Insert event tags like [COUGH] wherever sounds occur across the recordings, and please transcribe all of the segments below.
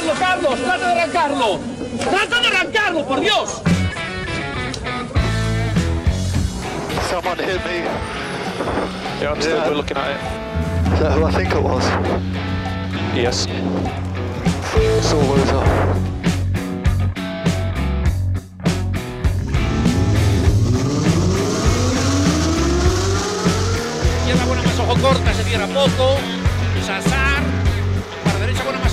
arrancarlo, Carlos! ¡Trata de arrancarlo! ¡Trata de arrancarlo, por Dios! Someone hit me. Yeah, I'm still Yeah. looking at it. Is that who I think it was? Yes. Sore loser. Izquierda buena más ojo corta, se cierra poco. Sasar.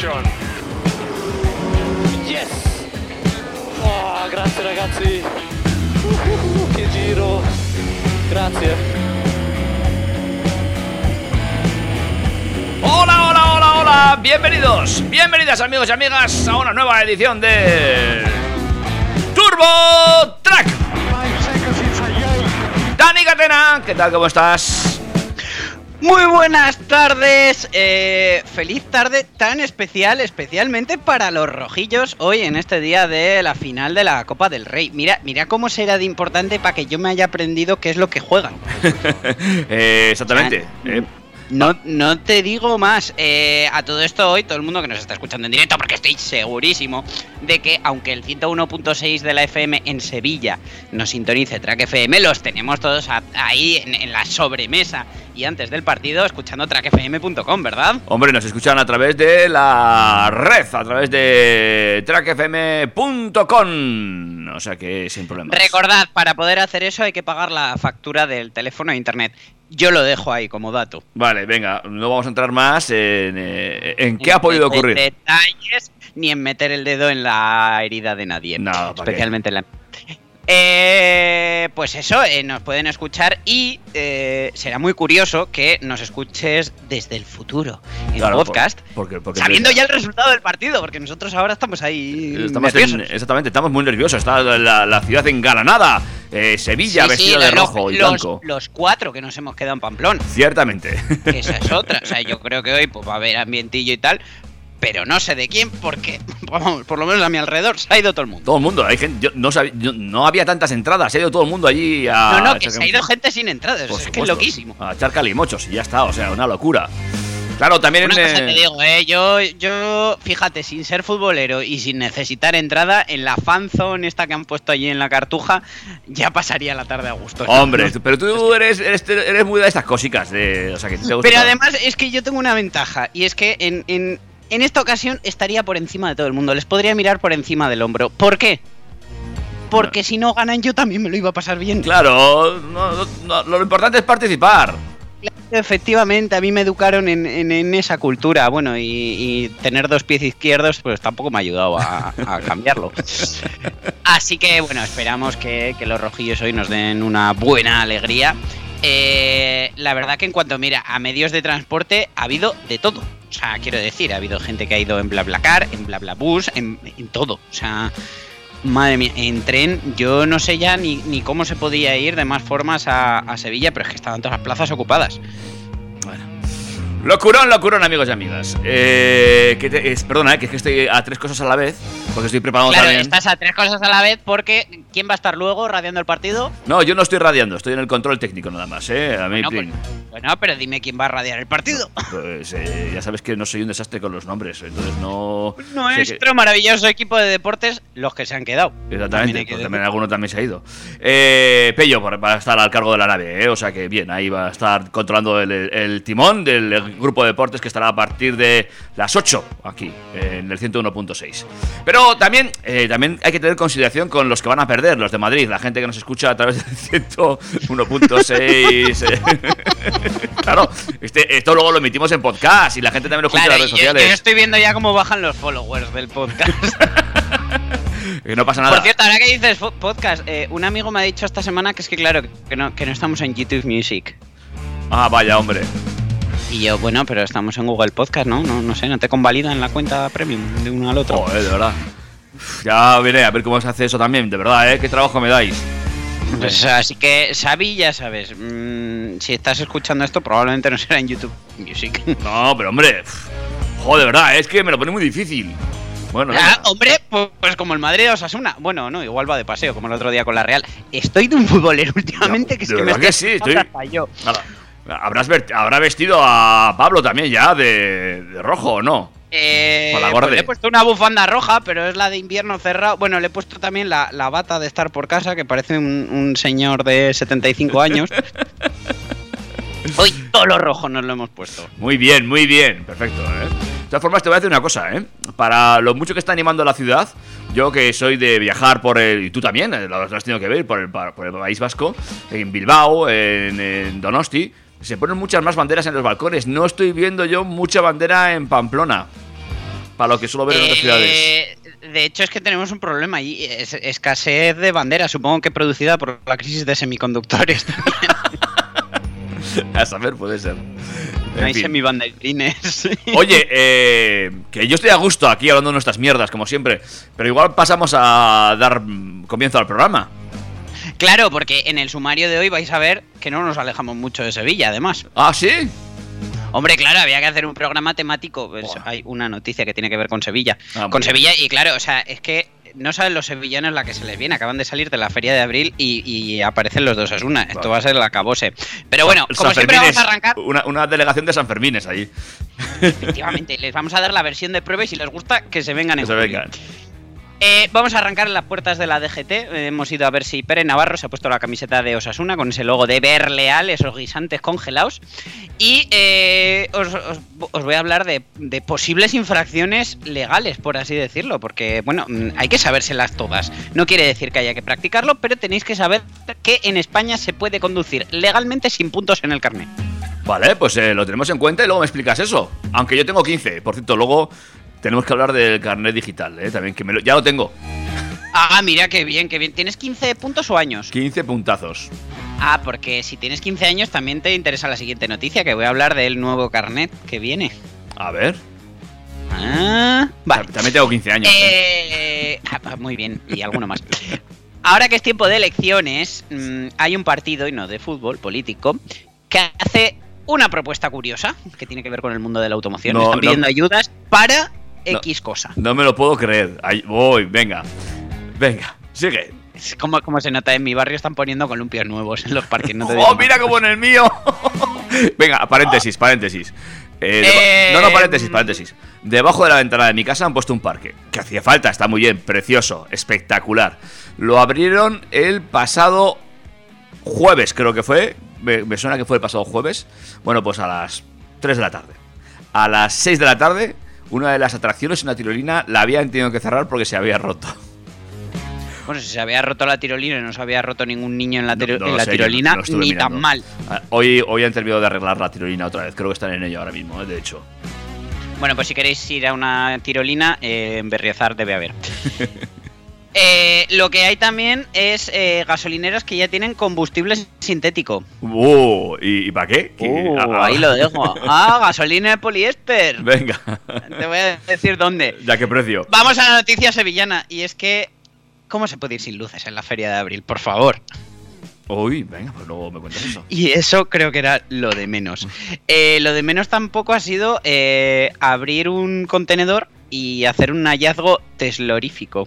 Yes! Oh, grazie ragazzi! Uh, che giro! Grazie! Hola, hola, hola, hola. Bienvenidos, bienvenidas amigos y amigas a una nueva edición de Turbo Track. Dani Catena, ¿qué tal? ¿Cómo estás? Muy buenas tardes, eh, feliz tarde tan especial, especialmente para los rojillos hoy en este día de la final de la Copa del Rey. Mira, mira cómo será de importante para que yo me haya aprendido qué es lo que juegan. [LAUGHS] Eh, exactamente. Eh, No, no te digo más. Eh, a todo esto hoy, todo el mundo que nos está escuchando en directo, porque estoy segurísimo de que aunque el 101.6 de la FM en Sevilla nos sintonice Track FM, los tenemos todos a- ahí en, en la sobremesa y antes del partido escuchando trackfm.com, ¿verdad? hombre, nos escuchan a través de la red, a través de trackfm.com. O sea que sin problemas. Recordad, para poder hacer eso hay que pagar la factura del teléfono e internet. Yo lo dejo ahí como dato. Vale, venga, no vamos a entrar más en, eh, en qué ha podido ocurrir. detalles ni en meter el dedo en la herida de nadie. No, especialmente en la. Eh, pues eso, eh, nos pueden escuchar y eh, será muy curioso que nos escuches desde el futuro en Claro, por- podcast, porque, porque sabiendo ya el resultado del partido, porque nosotros ahora estamos ahí Estamos nerviosos. en- exactamente, estamos muy nerviosos. Está la, la ciudad engalanada. Eh, Sevilla Sí, sí, vestida de los- rojo y los, blanco. Los cuatro que nos hemos quedado en Pamplona. Ciertamente. esa es otra. O sea, yo creo que hoy pues, va a haber ambientillo y tal, pero no sé de quién, porque, [LAUGHS] vamos, por lo menos a mi alrededor se ha ido todo el mundo. todo el mundo, hay gente. yo no, sabía- yo- no había tantas entradas. Se ha ido todo el mundo allí a. no, no, que se ha ido gente sin entradas. es que es supuesto, loquísimo. A echar calimochos y ya está. O sea, una locura. Claro, también Una cosa eh, te digo, eh, yo, yo, fíjate, sin ser futbolero y sin necesitar entrada, en la fanzone esta que han puesto allí en la cartuja, ya pasaría la tarde a gusto. Hombre, [LAUGHS] pero tú eres, eres, eres muy de estas cositas. De, o sea, que te gusta Pero todo. además es que yo tengo una ventaja, y es que en, en, en esta ocasión estaría por encima de todo el mundo, les podría mirar por encima del hombro. ¿Por qué? Porque si no ganan yo también me lo iba a pasar bien. Claro, no- no- lo importante es participar. Efectivamente, a mí me educaron en, en- en esa cultura, bueno, y, y tener dos pies izquierdos pues tampoco me ha ayudado a, a cambiarlo. [LAUGHS] Así que bueno, esperamos que, que los rojillos hoy nos den una buena alegría. Eh, la verdad que en cuanto mira a medios de transporte ha habido de todo. O sea, quiero decir, ha habido gente que ha ido en BlaBlaCar, en BlaBlaBus, en, en todo. O sea, madre mía, en tren yo no sé ya ni, ni cómo se podía ir de más formas a, a Sevilla, pero es que estaban todas las plazas ocupadas. Locurón, locurón, amigos y amigas. Eh, que te- es, perdona, eh, que es que estoy a tres cosas a la vez. Porque estoy preparando Claro, también. estás a tres cosas a la vez porque ¿quién va a estar luego radiando el partido? No, yo no estoy radiando, estoy en el control técnico nada más, ¿eh? A mí, Bueno, pues, bueno, pero dime quién va a radiar el partido. Pues, eh, ya sabes que no soy un desastre con los nombres, entonces no. sé que- Nuestro maravilloso equipo de deportes, los que se han quedado. También Exactamente, que pues también alguno también se ha ido. Eh, Pello va a estar al cargo de la nave, ¿eh? o sea que bien, ahí va a estar controlando el, el timón del grupo de deportes que estará a partir de las 8 aquí, en el 101.6. Pero también, eh, también hay que tener consideración con los que van a perder, los de Madrid, la gente que nos escucha a través del 101.6. eh. [LAUGHS] claro, este, esto luego lo emitimos en podcast y la gente también lo escucha Claro, en las yo, redes yo sociales. estoy viendo ya cómo bajan los followers del podcast. [LAUGHS] [LAUGHS] Que no pasa nada. Por cierto, ahora que dices podcast, eh, un amigo me ha dicho esta semana que es que claro, que no, que no estamos en YouTube Music. Ah, vaya, hombre. Y yo, bueno, pero estamos en Google Podcast, ¿no? No, no sé, no te convalidan la cuenta premium de uno al otro. Joder, de verdad. Ya veré a ver cómo se hace eso también, de verdad, ¿eh? ¿Qué trabajo me dais? Pues, así que, Xavi, ya sabes, mm, si estás escuchando esto, probablemente no será en YouTube Music. [LAUGHS] No, pero hombre, joder, de verdad, es que me lo pone muy difícil. Bueno, Ah, hombre, pues, pues como el Madrid de Osasuna. Bueno, no, igual va de paseo, como el otro día con la Real. Estoy de un futbolero últimamente que es que me que sí, estoy- yo. Nada. Habrás habrá vestido a Pablo también ya de, de rojo, ¿o no? Eh, la pues le he puesto una bufanda roja, pero es la de invierno cerrado. Bueno, le he puesto también la, la bata de estar por casa, que parece un, un señor de 75 años. [LAUGHS] Hoy todo lo rojo nos lo hemos puesto. Muy bien, muy bien, perfecto, ¿eh? De todas formas, te voy a decir una cosa, ¿eh? Para lo mucho que está animando la ciudad, yo que soy de viajar por el. Y tú también, eh, lo, has tenido que ver, por el, por el País Vasco, en Bilbao, en, en Donosti, se ponen muchas más banderas en los balcones. No estoy viendo yo mucha bandera en Pamplona. Para lo que suelo ver en otras ciudades. Eh, de hecho, es que tenemos un problema ahí. Es, escasez de banderas, supongo que producida por la crisis de semiconductores. [LAUGHS] A saber, puede ser. En Hay fin. semibanderines. [LAUGHS] Oye, eh, que yo estoy a gusto aquí hablando de nuestras mierdas, como siempre. Pero igual pasamos a dar comienzo al programa. Claro, porque en el sumario de hoy vais a ver que no nos alejamos mucho de Sevilla, además. Ah, sí. Hombre, claro, había que hacer un programa temático. Pues hay una noticia que tiene que ver con Sevilla. Ah, con. Sevilla, y claro, o sea, es que no saben los sevillanos la que se les viene. Acaban de salir de la feria de abril y, y aparecen los dos Asuna. Esto Vale. va a ser el acabose. Pero bueno, San como siempre Fermines, vamos a arrancar. Una, una delegación de San Fermines allí. Efectivamente, les vamos a dar la versión de prueba y si les gusta, que se vengan Que en se vengan. Eh, vamos a arrancar en las puertas de la DGT. Eh, hemos ido a ver si Pere Navarro se ha puesto la camiseta de Osasuna con ese logo de Berleal, esos guisantes congelados. Y eh, os, voy a hablar de, de posibles infracciones legales, por así decirlo, porque, bueno, mm, hay que sabérselas todas. No quiere decir que haya que practicarlo, pero tenéis que saber que en España se puede conducir legalmente sin puntos en el carnet. Vale, pues lo tenemos en cuenta y luego me explicas eso. Aunque yo tengo 15. Por cierto, luego tenemos que hablar del carnet digital, ¿eh? También que me lo- ya lo tengo. Ah, mira, qué bien, qué bien. ¿Tienes 15 puntos o años? 15 puntazos. Ah, porque si tienes 15 años también te interesa la siguiente noticia, que voy a hablar del nuevo carnet que viene. A ver. Ah, vale. También tengo 15 años. ¿eh? Eh, ah, muy bien, y alguno más. Ahora que es tiempo de elecciones, mm, hay un partido, y no de fútbol, político, que hace una propuesta curiosa, que tiene que ver con el mundo de la automoción. No, Están no. pidiendo ayudas para No. X cosa. No me lo puedo creer. Ahí voy, venga. Venga, sigue. Es como, como se nota en mi barrio, están poniendo columpios nuevos en los parques. No te [LAUGHS] ¡Oh, mira como en el mío! [LAUGHS] Venga, paréntesis, paréntesis. Eh, Eh, no, no, paréntesis, paréntesis. Debajo de la ventana de mi casa han puesto un parque. Que hacía falta, está muy bien, precioso, espectacular. Lo abrieron el pasado jueves, creo que fue. Me, me suena que fue el pasado jueves. Bueno, pues a las 3 de la tarde. A las 6 de la tarde, una de las atracciones, una tirolina, la habían tenido que cerrar porque se había roto. Bueno, si se había roto la tirolina y no se había roto ningún niño en la, No, en la sé, tirolina, no ni mirando. tan mal. Ah, Hoy, hoy han terminado de arreglar la tirolina otra vez. Creo que están en ello ahora mismo, eh, de hecho. Bueno, pues si queréis ir a una tirolina, eh, en Berriozar debe haber. [LAUGHS] Eh, lo que hay también es eh, gasolineras que ya tienen combustible sintético. Uh, ¿y, y para qué? ¿Qué- Uh, ah, ah, ahí lo dejo. [LAUGHS] Ah, gasolina de poliéster. Venga. Te voy a decir dónde. ¿Ya qué precio? Vamos a la noticia sevillana y es que ¿cómo se puede ir sin luces en la feria de abril? Por favor. Uy, venga, pues luego me cuentas eso. Y eso creo que era lo de menos. Eh, lo de menos tampoco ha sido eh, abrir un contenedor y hacer un hallazgo teslorífico.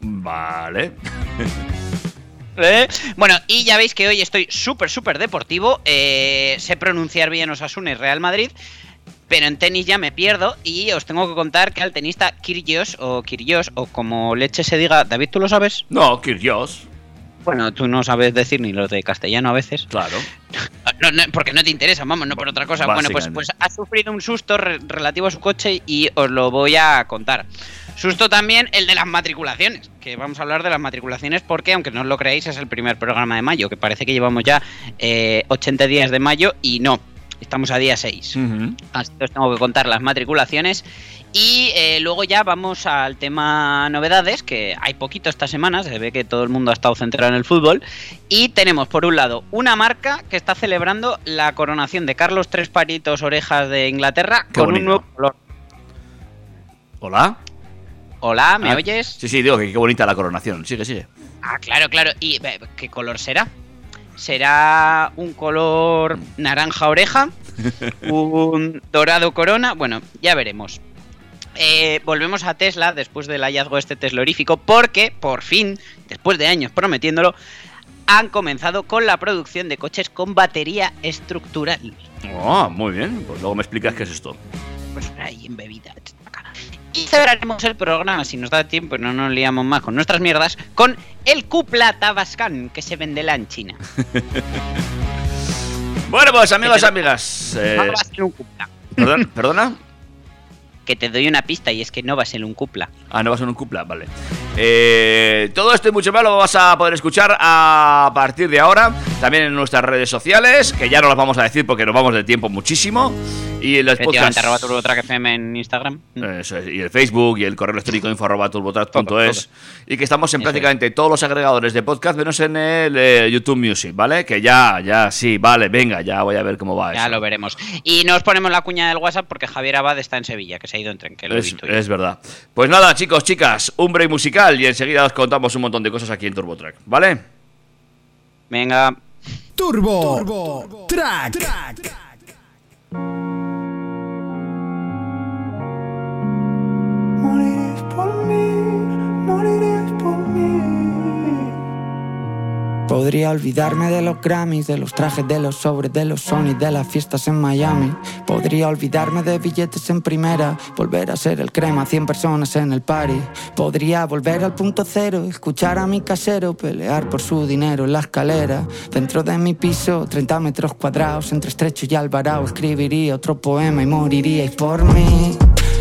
Vale. [LAUGHS] ¿Eh? Bueno, y ya veis que hoy estoy súper, súper deportivo. Eh, sé pronunciar bien Osasuna y Real Madrid. Pero en tenis ya me pierdo y os tengo que contar que al tenista Kyrgios o Kyrgios o como leche se diga, David, ¿tú lo sabes? No, Kirgios. Bueno, tú no sabes decir ni lo de castellano a veces. Claro. [LAUGHS] No, no, porque no te interesa, vamos, no por otra cosa. Bueno, pues, pues ha sufrido un susto re- relativo a su coche y os lo voy a contar. Susto también el de las matriculaciones, que vamos a hablar de las matriculaciones porque, aunque no os lo creáis, es el primer programa de mayo, que parece que llevamos ya eh, 80 días de mayo y no. Estamos a día 6. Ujú. Así que os tengo que contar las matriculaciones. Y eh, luego ya vamos al tema novedades, que hay poquito esta semana, se ve que todo el mundo ha estado centrado en el fútbol. Y tenemos por un lado una marca que está celebrando la coronación de Carlos Tres Paritos Orejas de Inglaterra Qué con bonito. un nuevo color. Hola. Hola, ¿me Ah, oyes? Sí, sí, digo que qué bonita la coronación. Sigue, sigue. Ah, claro, claro. ¿Y qué color será? ¿Será un color naranja oreja? [LAUGHS] ¿Un dorado corona? Bueno, ya veremos. Eh, volvemos a Tesla después del hallazgo este teslorífico porque, por fin, después de años prometiéndolo, han comenzado con la producción de coches con batería estructural. Oh, muy bien. Pues luego me explicas qué es esto. Pues ahí en bebida. Y cerraremos el programa, si nos da tiempo y no nos liamos más con nuestras mierdas, con el Cupla Tabascan que se vende en China. [LAUGHS] Bueno, pues amigos amigas. eh, ¿Perdona? Que te doy una pista y es que no va a ser un Cupla. Ah, no va a un cupla, vale. Eh, todo esto y mucho más lo vas a poder escuchar a partir de ahora. También en nuestras redes sociales, que ya no las vamos a decir porque nos vamos de tiempo muchísimo. Y en los podcasts. Efectivamente, arroba turbotrack FM en Instagram. Eso es, y el Facebook y el correo electrónico info arroba turbotrack.es. Y que estamos en prácticamente todos los agregadores de podcast, menos en el eh, YouTube Music, ¿vale? Que ya, ya, sí, vale, venga, ya voy a ver cómo va Ya eso. lo veremos. Y nos ponemos la cuña del WhatsApp porque Javier Abad está en Sevilla, que se ha ido en tren, que lo he Es, visto yo. es verdad. Pues nada, chicos, chicas, un break musical y enseguida os contamos un montón de cosas aquí en TurboTrack, ¿vale? Venga, Turbo, Track. Morirás por mí, Podría olvidarme de los Grammys, de los trajes, de los sobres, de los Sony, de las fiestas en Miami. Podría olvidarme de billetes en primera, volver a ser el crema, 100 personas en el party. Podría volver al punto cero, escuchar a mi casero pelear por su dinero en la escalera. Dentro de mi piso, 30 metros cuadrados, entre estrecho y alvarado, escribiría otro poema y moriríais por mí.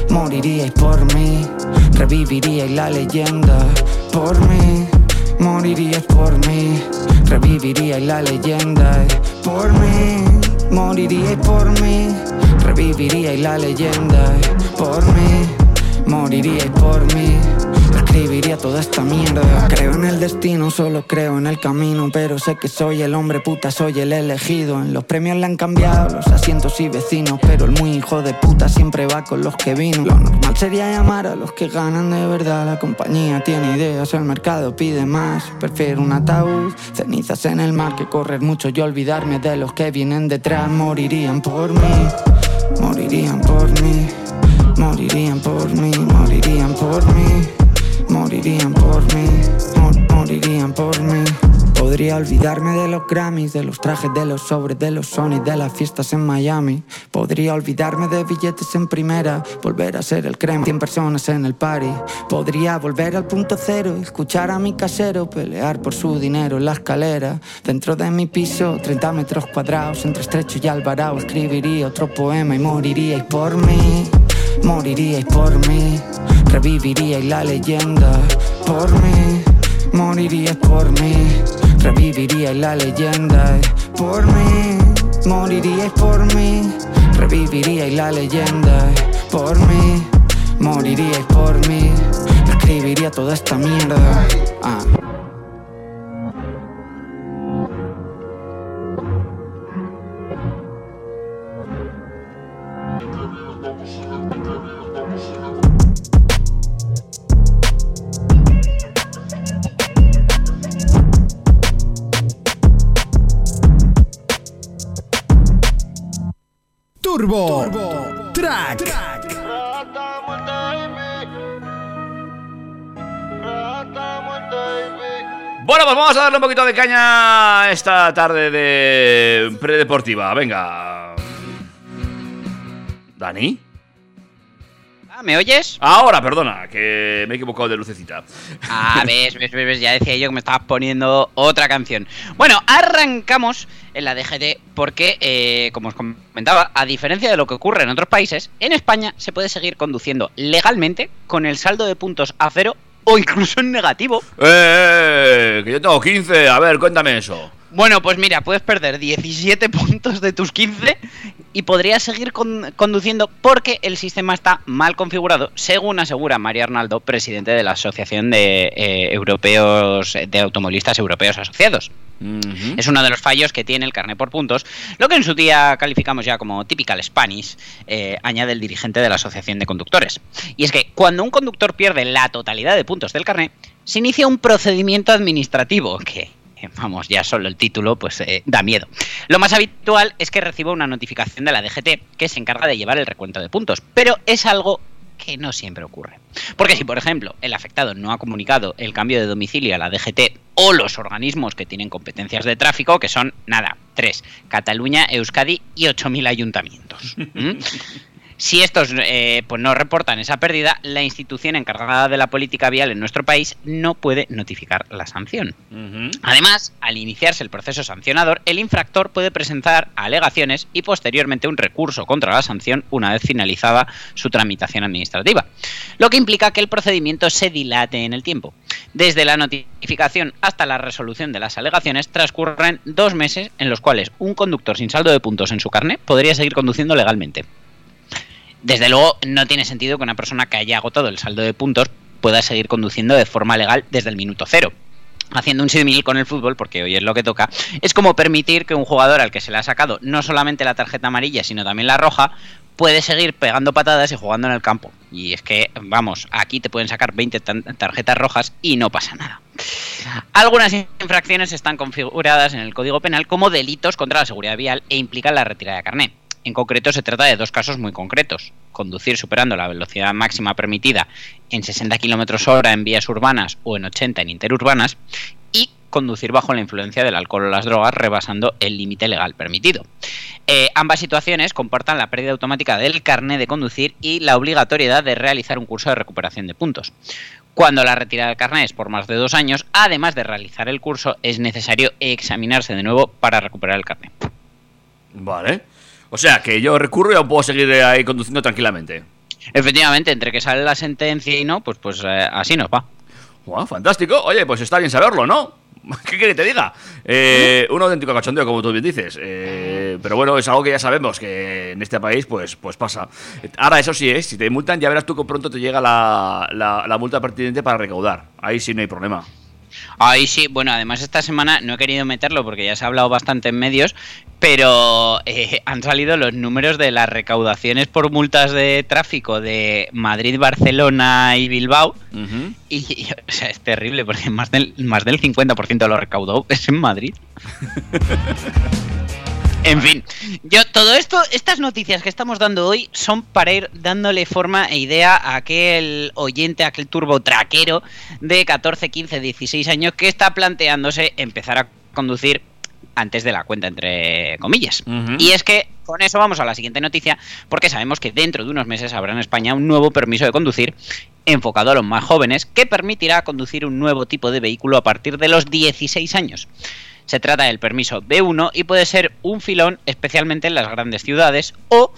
Moriríais por mí, reviviríais la leyenda por mí. Moriríais por mí, reviviríais la leyenda por mí. Moriríais por mí, reviviríais la leyenda por mí. Moriríais por mí, escribiría toda esta mierda. Creo en el destino, solo creo en el camino, pero sé que soy el hombre puta, soy el elegido. En los premios le han cambiado los asientos y vecinos, pero el muy hijo de puta siempre va con los que vino. Lo normal sería llamar a los que ganan de verdad. La compañía tiene ideas, el mercado pide más. Prefiero un ataúd, cenizas en el mar que correr mucho y olvidarme de los que vienen detrás. Morirían por mí, morirían por mí. Morirían por mí, morirían por mí, morirían por mí, mor- morirían por mí. Podría olvidarme de los Grammys, de los trajes, de los sobres, de los Sony, de las fiestas en Miami. Podría olvidarme de billetes en primera, volver a ser el crema, 100 personas en el party. Podría volver al punto cero, escuchar a mi casero pelear por su dinero en la escalera. Dentro de mi piso, 30 metros cuadrados, entre estrecho y alvarado, escribiría otro poema y moriríais por mí. Moriríais por mí, reviviríais la leyenda por mí. Moriríais por mí, reviviríais la leyenda por mí. Moriríais por mí, reviviríais la leyenda por mí. Moriríais por mí, escribiría toda esta mierda. Ah. Vamos a darle un poquito de caña esta tarde de predeportiva. Venga. ¿Dani? Ah, ¿me oyes? Ahora, perdona, que me he equivocado de lucecita. Ah, [LAUGHS] ves, ves, ves, ya decía yo que me estabas poniendo otra canción. Bueno, arrancamos en la DGT porque, eh, como os comentaba, a diferencia de lo que ocurre en otros países, en España se puede seguir conduciendo legalmente con el saldo de puntos a cero o incluso en negativo. ¡Eh! Que yo tengo 15. A ver, cuéntame eso. Bueno, pues mira, puedes perder 17 [LAUGHS] puntos de tus 15 y podrías seguir con- conduciendo porque el sistema está mal configurado, según asegura María Arnaldo, presidente de la Asociación de eh, Europeos de Automovilistas Europeos Asociados. Es uno de los fallos que tiene el carnet por puntos, lo que en su día calificamos ya como typical Spanish, eh, añade el dirigente de la Asociación de Conductores. Y es que cuando un conductor pierde la totalidad de puntos del carnet, se inicia un procedimiento administrativo que, [LAUGHS] vamos, ya solo el título pues eh, da miedo. Lo más habitual es que reciba una notificación de la DGT que se encarga de llevar el recuento de puntos, pero es algo que no siempre ocurre. Porque si, por ejemplo, el afectado no ha comunicado el cambio de domicilio a la DGT o los organismos que tienen competencias de tráfico, que son, nada, tres, Cataluña, Euskadi y 8.000 ayuntamientos. [LAUGHS] Si estos eh, pues no reportan esa pérdida, la institución encargada de la política vial en nuestro país no puede notificar la sanción. Además, al iniciarse el proceso sancionador, el infractor puede presentar alegaciones y posteriormente un recurso contra la sanción una vez finalizada su tramitación administrativa, lo que implica que el procedimiento se dilate en el tiempo. Desde la notificación hasta la resolución de las alegaciones transcurren dos meses en los cuales un conductor sin saldo de puntos en su carnet podría seguir conduciendo legalmente. Desde luego, no tiene sentido que una persona que haya agotado el saldo de puntos pueda seguir conduciendo de forma legal desde el minuto cero. Haciendo un símil con el fútbol, porque hoy es lo que toca, es como permitir que un jugador al que se le ha sacado no solamente la tarjeta amarilla, sino también la roja, puede seguir pegando patadas y jugando en el campo. Y es que, vamos, aquí te pueden sacar 20 tan- tarjetas rojas y no pasa nada. Algunas infracciones están configuradas en el Código Penal como delitos contra la seguridad vial e implican la retirada de carné. En concreto se trata de dos casos muy concretos. Conducir superando la velocidad máxima permitida en 60 km hora en vías urbanas o en 80 en interurbanas y conducir bajo la influencia del alcohol o las drogas rebasando el límite legal permitido. Eh, ambas situaciones comportan la pérdida automática del carné de conducir y la obligatoriedad de realizar un curso de recuperación de puntos. Cuando la retirada del carné es por más de dos años, además de realizar el curso, es necesario examinarse de nuevo para recuperar el carné. Vale. O sea, que yo recurro y aún puedo seguir ahí conduciendo tranquilamente. Efectivamente, entre que sale la sentencia y no, pues, pues eh, así nos va. Guau, fantástico. Oye, pues está bien saberlo, ¿no? [LAUGHS] ¿Qué quiere que te diga? Eh, un auténtico cachondeo, como tú bien dices. Eh, pero bueno, es algo que ya sabemos que en este país pues, pues pasa. Ahora, eso sí, ¿eh? si te multan, ya verás tú que pronto te llega la, la- la multa pertinente para recaudar. Ahí sí no hay problema. Ahí sí, bueno, además esta semana no he querido meterlo porque ya se ha hablado bastante en medios, pero eh, han salido los números de las recaudaciones por multas de tráfico de Madrid, Barcelona y Bilbao. Y, y, o sea, es terrible porque más del, más del 50% de lo recaudado es en Madrid. [LAUGHS] En fin, yo todo esto, estas noticias que estamos dando hoy son para ir dándole forma e idea a aquel oyente, a aquel turbo traquero de 14, 15, 16 años que está planteándose empezar a conducir antes de la cuenta, entre comillas. Y es que con eso vamos a la siguiente noticia, porque sabemos que dentro de unos meses habrá en España un nuevo permiso de conducir enfocado a los más jóvenes que permitirá conducir un nuevo tipo de vehículo a partir de los 16 años. Se trata del permiso B1 y puede ser un filón especialmente en las grandes ciudades o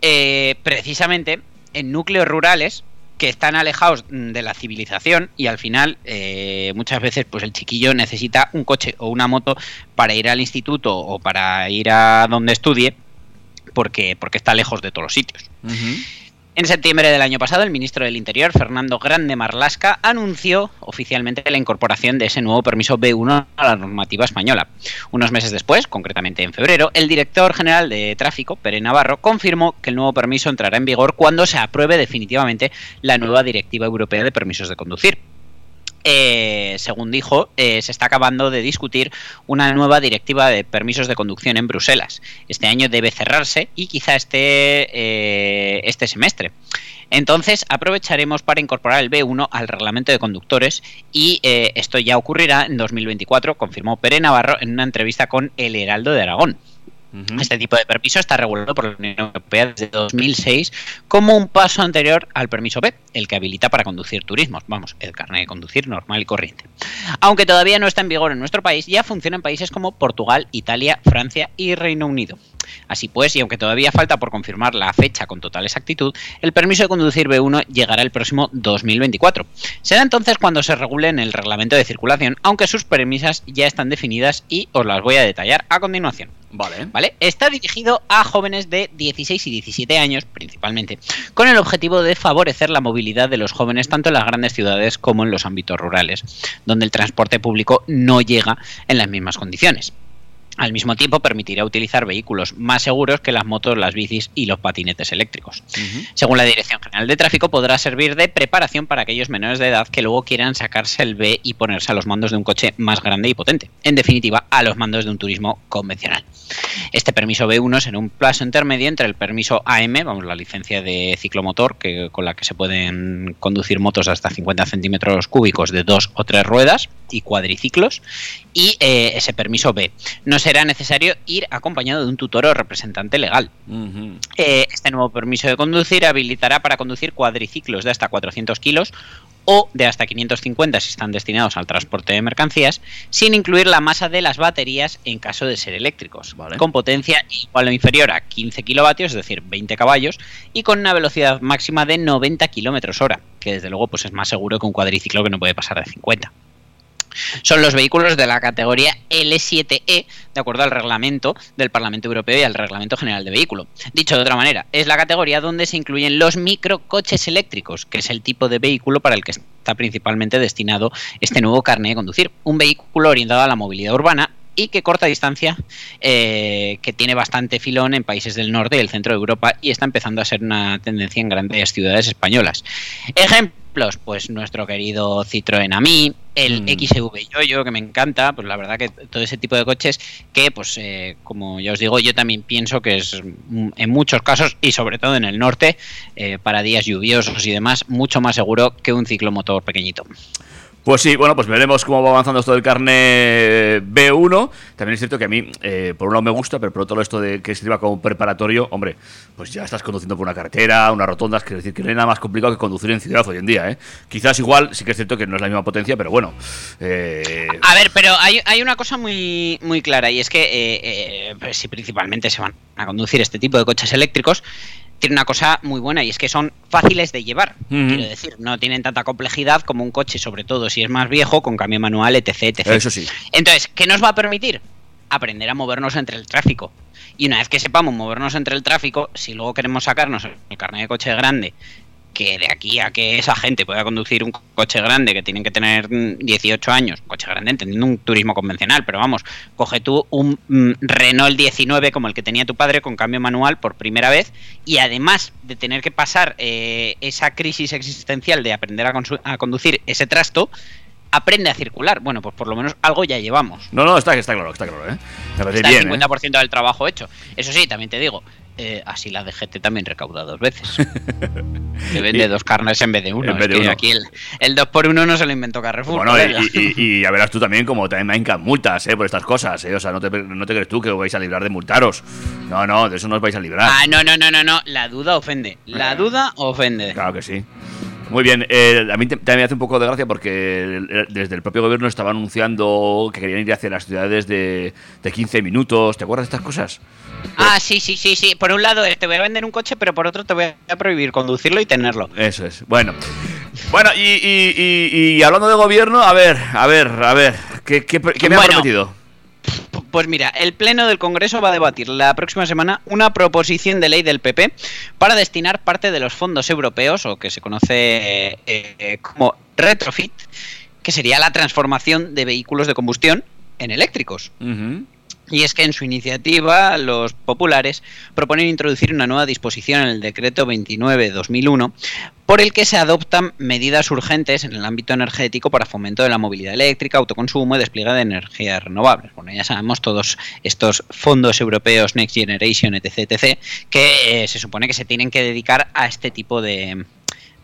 eh, precisamente en núcleos rurales que están alejados de la civilización y al final eh, muchas veces pues el chiquillo necesita un coche o una moto para ir al instituto o para ir a donde estudie porque, porque está lejos de todos los sitios. En septiembre del año pasado, el ministro del Interior, Fernando Grande Marlasca, anunció oficialmente la incorporación de ese nuevo permiso B1 a la normativa española. Unos meses después, concretamente en febrero, el director general de tráfico, Pere Navarro, confirmó que el nuevo permiso entrará en vigor cuando se apruebe definitivamente la nueva Directiva Europea de Permisos de Conducir. Eh, según dijo, eh, se está acabando de discutir una nueva directiva de permisos de conducción en Bruselas. Este año debe cerrarse y quizá esté eh, este semestre. Entonces aprovecharemos para incorporar el B1 al reglamento de conductores y esto ya ocurrirá en 2024, confirmó Pere Navarro en una entrevista con El Heraldo de Aragón. Este tipo de permiso está regulado por la Unión Europea desde 2006 como un paso anterior al permiso B, el que habilita para conducir turismos, vamos, el carnet de conducir normal y corriente. Aunque todavía no está en vigor en nuestro país, ya funciona en países como Portugal, Italia, Francia y Reino Unido. Así pues, y aunque todavía falta por confirmar la fecha con total exactitud, el permiso de conducir B1 llegará el próximo 2024. Será entonces cuando se regule en el reglamento de circulación, aunque sus premisas ya están definidas y os las voy a detallar a continuación. Vale. ¿Vale? Está dirigido a jóvenes de 16 y 17 años, principalmente, con el objetivo de favorecer la movilidad de los jóvenes tanto en las grandes ciudades como en los ámbitos rurales, donde el transporte público no llega en las mismas condiciones. Al mismo tiempo permitirá utilizar vehículos más seguros que las motos, las bicis y los patinetes eléctricos. Según la Dirección General de Tráfico, podrá servir de preparación para aquellos menores de edad que luego quieran sacarse el B y ponerse a los mandos de un coche más grande y potente. En definitiva, a los mandos de un turismo convencional. Este permiso B1 será un plazo intermedio entre el permiso AM, vamos, la licencia de ciclomotor, que, con la que se pueden conducir motos hasta 50 centímetros cúbicos de dos o tres ruedas y cuadriciclos, y eh, ese permiso B. No será necesario ir acompañado de un tutor o representante legal. Eh, este nuevo permiso de conducir habilitará para conducir cuadriciclos de hasta 400 kilos o de hasta 550 si están destinados al transporte de mercancías, sin incluir la masa de las baterías en caso de ser eléctricos, Vale. con potencia igual o inferior a 15 kilovatios, es decir, 20 caballos, y con una velocidad máxima de 90 kilómetros hora, que desde luego pues es más seguro que un cuadriciclo que no puede pasar de 50 son los vehículos de la categoría L7E, de acuerdo al reglamento del Parlamento Europeo y al Reglamento General de Vehículo. Dicho de otra manera, es la categoría donde se incluyen los microcoches eléctricos, que es el tipo de vehículo para el que está principalmente destinado este nuevo carnet de conducir. Un vehículo orientado a la movilidad urbana y que corta distancia, eh, que tiene bastante filón en países del norte y el centro de Europa y está empezando a ser una tendencia en grandes ciudades españolas. Ejemplos, pues nuestro querido Citroën Ami, el Mm. XV Yoyo, que me encanta, pues la verdad que todo ese tipo de coches que, pues eh, como ya os digo, yo también pienso que es mm, en muchos casos y sobre todo en el norte, eh, para días lluviosos y demás, mucho más seguro que un ciclomotor pequeñito. Pues sí, bueno, pues veremos cómo va avanzando esto del carne B1. También es cierto que a mí, eh, por un lado me gusta, pero por otro lado esto de que sirva como preparatorio, hombre, pues ya estás conduciendo por una carretera, unas rotondas, quiero decir que no hay nada más complicado que conducir en ciudad hoy en día, ¿eh? Quizás igual, sí que es cierto que no es la misma potencia, pero bueno. eh, A ver, pero hay, hay una cosa muy, muy clara y es que eh, eh, pues si principalmente se van a conducir este tipo de coches eléctricos, tiene una cosa muy buena y es que son fáciles de llevar. Quiero decir, no tienen tanta complejidad como un coche, sobre todo si es más viejo, con cambio manual, etc. etc. Eso sí. Entonces, ¿qué nos va a permitir? Aprender a movernos entre el tráfico. Y una vez que sepamos movernos entre el tráfico, si luego queremos sacarnos el carnet de coche grande, que de aquí a que esa gente pueda conducir un coche grande, que tienen que tener mm, 18 años, un coche grande, entendiendo un turismo convencional, pero vamos, coge tú un mm, Renault 19 como el que tenía tu padre con cambio manual por primera vez y además de tener que pasar eh, esa crisis existencial de aprender a, conducir ese trasto, aprende a circular. Bueno, pues por lo menos algo ya llevamos. No, no, está, está claro, está claro, ¿eh? Está el ¿eh? 50% del trabajo hecho. Eso sí, también te digo, eh, así la DGT también recauda dos veces. [LAUGHS] Te vende dos carnes en vez de uno. Vez Es de que uno. aquí el, el 2x1 no se lo inventó Carrefour. Bueno, y, y- y ya verás tú también como también me hincan multas, ¿eh? Por estas cosas, ¿eh? O sea, no te, no te crees tú que os vais a librar de multaros. No, no, de eso no os vais a librar. Ah, no, no, no, no, no. La duda ofende. La duda ofende. Claro que sí. Muy bien, eh, a mí te- también me hace un poco de gracia porque el- desde el propio gobierno estaba anunciando que querían ir hacia las ciudades de, de 15 minutos. ¿Te acuerdas de estas cosas? Ah, sí, sí, sí, sí. Por un lado eh, te voy a vender un coche, pero por otro te voy a prohibir conducirlo y tenerlo. Eso es. Bueno. Bueno, y, y- y- y hablando de gobierno, a ver, a ver, a ver, ¿qué, qué- qué me ha prometido? Pues mira, el Pleno del Congreso va a debatir la próxima semana una proposición de ley del PP para destinar parte de los fondos europeos, o que se conoce eh, eh, como retrofit, que sería la transformación de vehículos de combustión en eléctricos. Y es que en su iniciativa los populares proponen introducir una nueva disposición en el decreto 29-2001 por el que se adoptan medidas urgentes en el ámbito energético para fomento de la movilidad eléctrica, autoconsumo y despliegue de energías renovables. Bueno, ya sabemos todos estos fondos europeos Next Generation, etc., etc., que eh, se supone que se tienen que dedicar a este tipo de,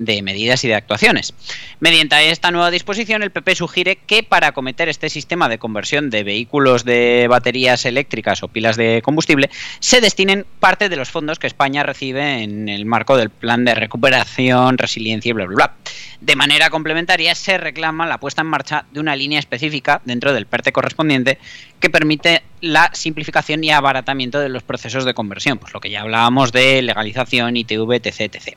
de medidas y de actuaciones. Mediante esta nueva disposición, el PP sugiere que para acometer este sistema de conversión de vehículos de baterías eléctricas o pilas de combustible, se destinen parte de los fondos que España recibe en el marco del Plan de Recuperación, Resiliencia y bla, bla, bla. De manera complementaria, se reclama la puesta en marcha de una línea específica dentro del PERTE correspondiente que permite la simplificación y abaratamiento de los procesos de conversión, pues lo que ya hablábamos de legalización, ITV, etc. etc.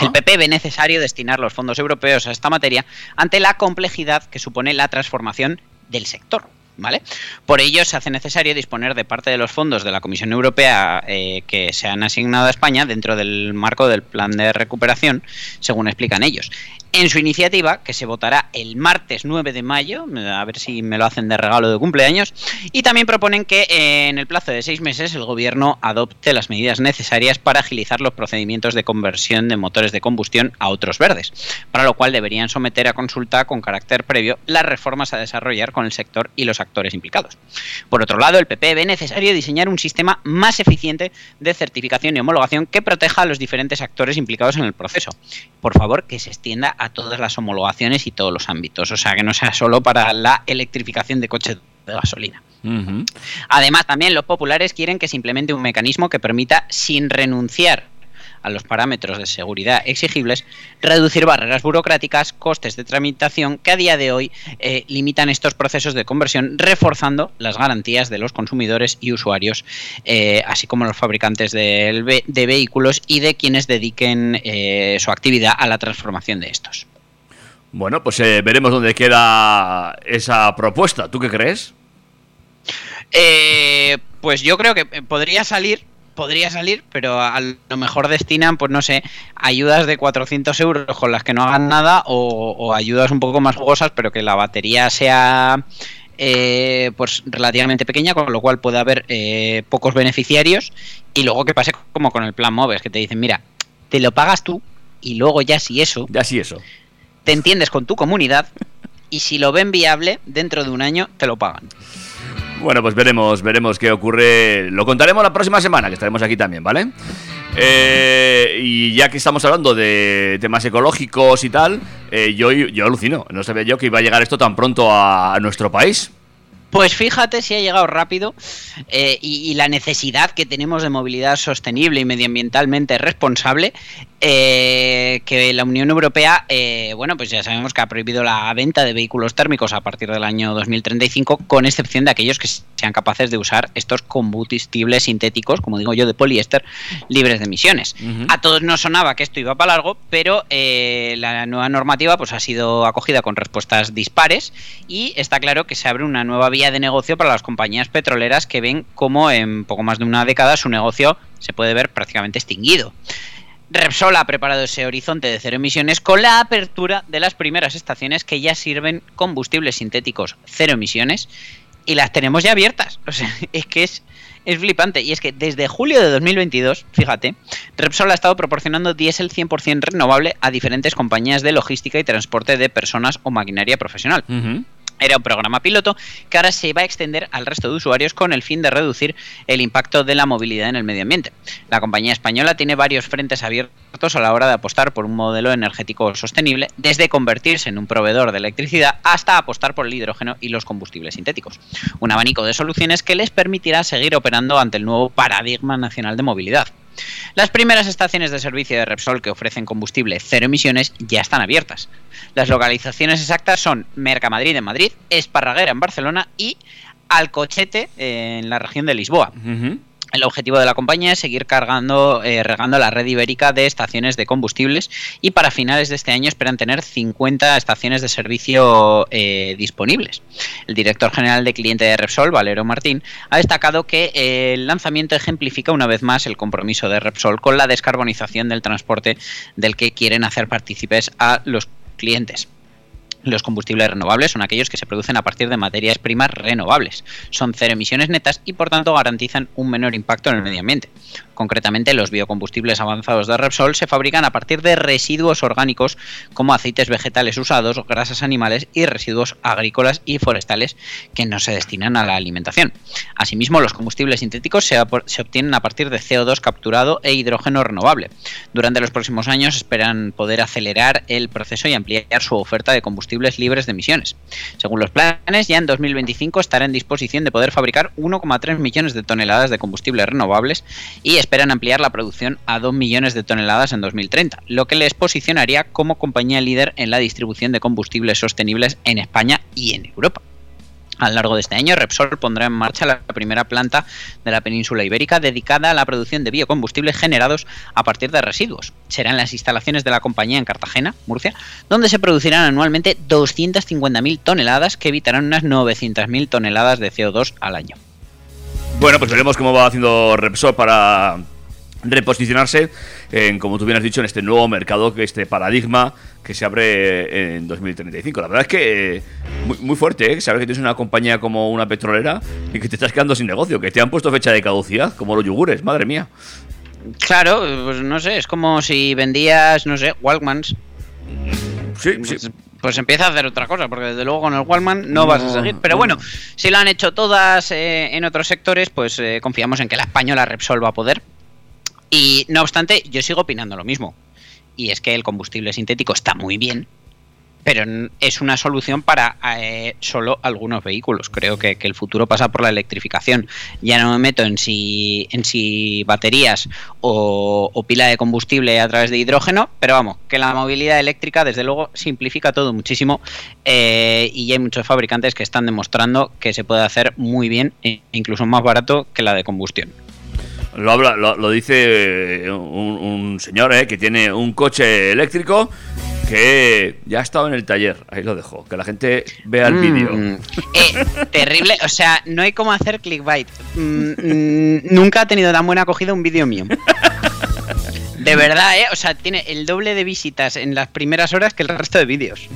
El PP ve necesario destinar los fondos europeos a esta materia ante la complejidad que supone la transformación del sector. ¿Vale? Por ello, se hace necesario disponer de parte de los fondos de la Comisión Europea eh, que se han asignado a España dentro del marco del plan de recuperación, según explican ellos. En su iniciativa, que se votará el martes 9 de mayo, a ver si me lo hacen de regalo de cumpleaños, y también proponen que eh, en el plazo de seis meses el Gobierno adopte las medidas necesarias para agilizar los procedimientos de conversión de motores de combustión a otros verdes, para lo cual deberían someter a consulta con carácter previo las reformas a desarrollar con el sector y los actores implicados. Por otro lado, el PP ve necesario diseñar un sistema más eficiente de certificación y homologación que proteja a los diferentes actores implicados en el proceso. Por favor, que se extienda a todas las homologaciones y todos los ámbitos, o sea, que no sea solo para la electrificación de coches de gasolina. Además, también los populares quieren que se implemente un mecanismo que permita, sin renunciar a los parámetros de seguridad exigibles, reducir barreras burocráticas, costes de tramitación que a día de hoy eh, limitan estos procesos de conversión, reforzando las garantías de los consumidores y usuarios, eh, así como los fabricantes ve- de, vehículos y de quienes dediquen eh, su actividad a la transformación de estos. Bueno, pues veremos dónde queda esa propuesta. ¿Tú qué crees? Eh, pues yo creo que podría salir, podría salir, pero a lo mejor destinan, pues no sé, ayudas de 400 euros con las que no hagan nada o, o ayudas un poco más jugosas, pero que la batería sea eh, pues relativamente pequeña, con lo cual puede haber eh, pocos beneficiarios y luego que pase como con el plan MOVES, que te dicen, mira, te lo pagas tú y luego ya si eso, Ya sí eso. te entiendes con tu comunidad y si lo ven viable, dentro de un año te lo pagan. Bueno, pues veremos, veremos qué ocurre. Lo contaremos la próxima semana, que estaremos aquí también, ¿vale? Eh, y ya que estamos hablando de temas ecológicos y tal, eh, yo, yo alucino. No sabía yo que iba a llegar esto tan pronto a, a nuestro país. Pues fíjate si ha llegado rápido eh, y, y la necesidad que tenemos de movilidad sostenible y medioambientalmente responsable, eh, que la Unión Europea, eh, bueno, pues ya sabemos que ha prohibido la venta de vehículos térmicos a partir del año 2035, con excepción de aquellos que sean capaces de usar estos combustibles sintéticos, como digo yo, de poliéster, libres de emisiones. A todos nos sonaba que esto iba para largo, pero eh, la nueva normativa pues, ha sido acogida con respuestas dispares y está claro que se abre una nueva vía de negocio para las compañías petroleras que ven cómo en poco más de una década su negocio se puede ver prácticamente extinguido. Repsol ha preparado ese horizonte de cero emisiones con la apertura de las primeras estaciones que ya sirven combustibles sintéticos cero emisiones y las tenemos ya abiertas. O sea, [LAUGHS] es que es, es flipante. Y es que desde julio de 2022, fíjate, Repsol ha estado proporcionando diésel 100% renovable a diferentes compañías de logística y transporte de personas o maquinaria profesional. Era un programa piloto que ahora se va a extender al resto de usuarios con el fin de reducir el impacto de la movilidad en el medio ambiente. La compañía española tiene varios frentes abiertos a la hora de apostar por un modelo energético sostenible, desde convertirse en un proveedor de electricidad hasta apostar por el hidrógeno y los combustibles sintéticos. Un abanico de soluciones que les permitirá seguir operando ante el nuevo paradigma nacional de movilidad. Las primeras estaciones de servicio de Repsol que ofrecen combustible cero emisiones ya están abiertas. Las localizaciones exactas son Mercamadrid en Madrid, Esparraguera en Barcelona y Alcochete en la región de Lisboa. El objetivo de la compañía es seguir cargando, eh, regando la red ibérica de estaciones de combustibles y para finales de este año esperan tener 50 estaciones de servicio eh, disponibles. El director general de cliente de Repsol, Valero Martín, ha destacado que eh, el lanzamiento ejemplifica una vez más el compromiso de Repsol con la descarbonización del transporte del que quieren hacer partícipes a los clientes. Los combustibles renovables son aquellos que se producen a partir de materias primas renovables. Son cero emisiones netas y por tanto garantizan un menor impacto en el medio ambiente. Concretamente, los biocombustibles avanzados de Repsol se fabrican a partir de residuos orgánicos como aceites vegetales usados, grasas animales y residuos agrícolas y forestales que no se destinan a la alimentación. Asimismo, los combustibles sintéticos se, se obtienen a partir de CO2 capturado e hidrógeno renovable. Durante los próximos años esperan poder acelerar el proceso y ampliar su oferta de combustibles libres de emisiones. Según los planes, ya en 2025 estará en disposición de poder fabricar 1,3 millones de toneladas de combustibles renovables y esperan ampliar la producción a 2 millones de toneladas en 2030, lo que les posicionaría como compañía líder en la distribución de combustibles sostenibles en España y en Europa. A lo largo de este año, Repsol pondrá en marcha la primera planta de la península ibérica dedicada a la producción de biocombustibles generados a partir de residuos. Serán las instalaciones de la compañía en Cartagena, Murcia, donde se producirán anualmente 250.000 toneladas que evitarán unas 900.000 toneladas de CO2 al año. Bueno, pues veremos cómo va haciendo Repsol para reposicionarse en, como tú bien has dicho, en este nuevo mercado, este paradigma que se abre en 2035. La verdad es que eh, muy, fuerte, ¿eh? Saber que tienes una compañía como una petrolera y que te estás quedando sin negocio, que te han puesto fecha de caducidad, como los yogures, madre mía. Claro, pues no sé, es como si vendías, no sé, Walkmans. Sí, sí. Pues, pues empieza a hacer otra cosa, porque desde luego con el Wallman no, vas a seguir. Pero bueno, si lo han hecho todas eh, en otros sectores, pues eh, confiamos en que la española Repsol va a poder. Y no obstante, yo sigo opinando lo mismo. Y es que el combustible sintético está muy bien, pero es una solución para eh, solo algunos vehículos. Creo que, el futuro pasa por la electrificación. Ya no me meto en si, en si baterías o, pila de combustible a través de hidrógeno, pero vamos, que la movilidad eléctrica desde luego simplifica todo muchísimo eh, y hay muchos fabricantes que están demostrando que se puede hacer muy bien e incluso más barato que la de combustión. Lo, habla, lo, dice eh, un, señor que tiene un coche eléctrico que ya ha estado en el taller, ahí lo dejo, que la gente vea el mm. vídeo. Eh, terrible, o sea, no hay como hacer clickbait. Mm, mm, nunca ha tenido tan buena acogida un vídeo mío. De verdad, ¿eh? O sea, tiene el doble de visitas en las primeras horas que el resto de vídeos.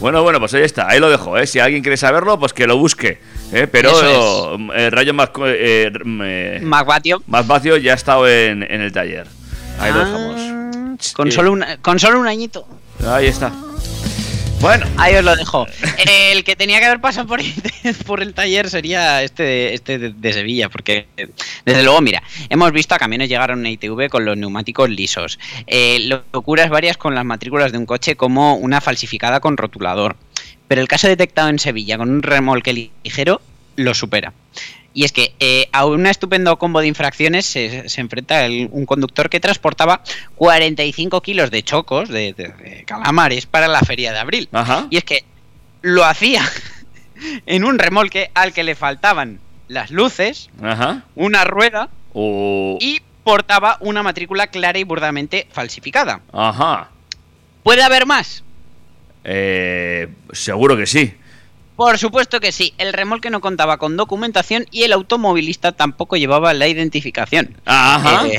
Bueno, bueno, pues ahí está, ahí lo dejo, ¿eh? Si alguien quiere saberlo, pues que lo busque. ¿Eh? Pero el Rayo más, eh, más ya ha estado en, el taller. Ahí lo dejamos. Ah, con, solo un, con solo un añito. Ahí está. Bueno. Ahí os lo dejo. [LAUGHS] El que tenía que haber pasado por, [LAUGHS] por el taller sería este, este de, Sevilla, porque desde luego, mira, hemos visto a camiones llegar a una ITV con los neumáticos lisos. Eh, locuras varias con las matrículas de un coche como una falsificada con rotulador. Pero el caso detectado en Sevilla con un remolque ligero lo supera. Y es que eh, a un estupendo combo de infracciones se, enfrenta un conductor que transportaba 45 kilos de chocos, de, calamares, para la feria de abril. Y es que lo hacía [LAUGHS] en un remolque al que le faltaban las luces, una rueda y portaba una matrícula clara y burdamente falsificada. Ajá. ¿Puede haber más? Eh, seguro que sí. Por supuesto que sí, el remolque no contaba con documentación y el automovilista tampoco llevaba la identificación. Ajá. Eh,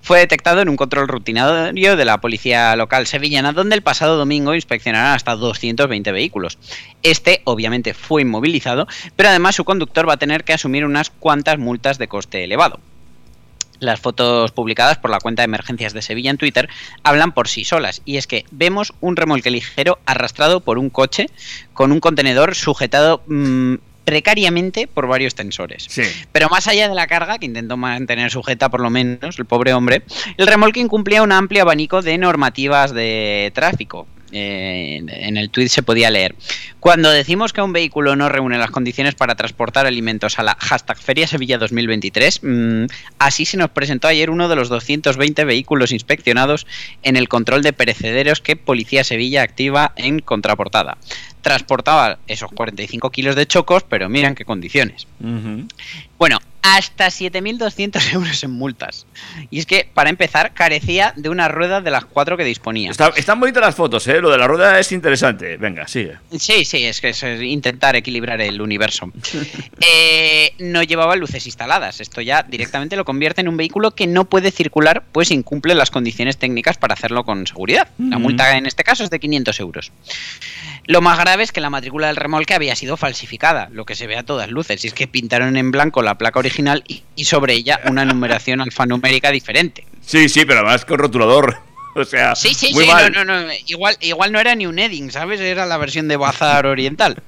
fue detectado en un control rutinario de la policía local sevillana, donde el pasado domingo inspeccionaron hasta 220 vehículos. Este, obviamente, fue inmovilizado, pero además su conductor va a tener que asumir unas cuantas multas de coste elevado. Las fotos publicadas por la cuenta de emergencias de Sevilla en Twitter hablan por sí solas, y es que vemos un remolque ligero arrastrado por un coche con un contenedor sujetado mm, precariamente por varios tensores. Pero más allá de la carga, que intentó mantener sujeta por lo menos el pobre hombre, el remolque incumplía un amplio abanico de normativas de tráfico. Eh, en el tweet se podía leer. Cuando decimos que un vehículo no reúne las condiciones para transportar alimentos a la hashtag Feria Sevilla 2023, mm, así se nos presentó ayer uno de los 220 vehículos inspeccionados en el control de perecederos que Policía Sevilla activa en contraportada. Transportaba esos 45 kilos de chocos, pero miren qué condiciones. Bueno, hasta 7.200 [LAUGHS] euros en multas. Y es que, para empezar, carecía de una rueda de las cuatro que disponía. están bonitas las fotos, ¿eh? Lo de la rueda es interesante. Venga, sigue. Sí, sí, es que es intentar equilibrar el universo. [LAUGHS] Eh, no llevaba luces instaladas. Esto ya directamente lo convierte en un vehículo que no puede circular, pues incumple las condiciones técnicas para hacerlo con seguridad. La multa en este caso es de 500 euros. Lo más grave es que la matrícula del remolque había sido falsificada, lo que se ve a todas luces, y es que pintaron en blanco la placa original y, y sobre ella una numeración alfanumérica diferente. Sí, sí, pero además con rotulador. [LAUGHS] O sea, Sí, sí, muy sí, mal. no, no, no, igual, igual no era ni un Edding, ¿sabes? Era la versión de Bazar Oriental.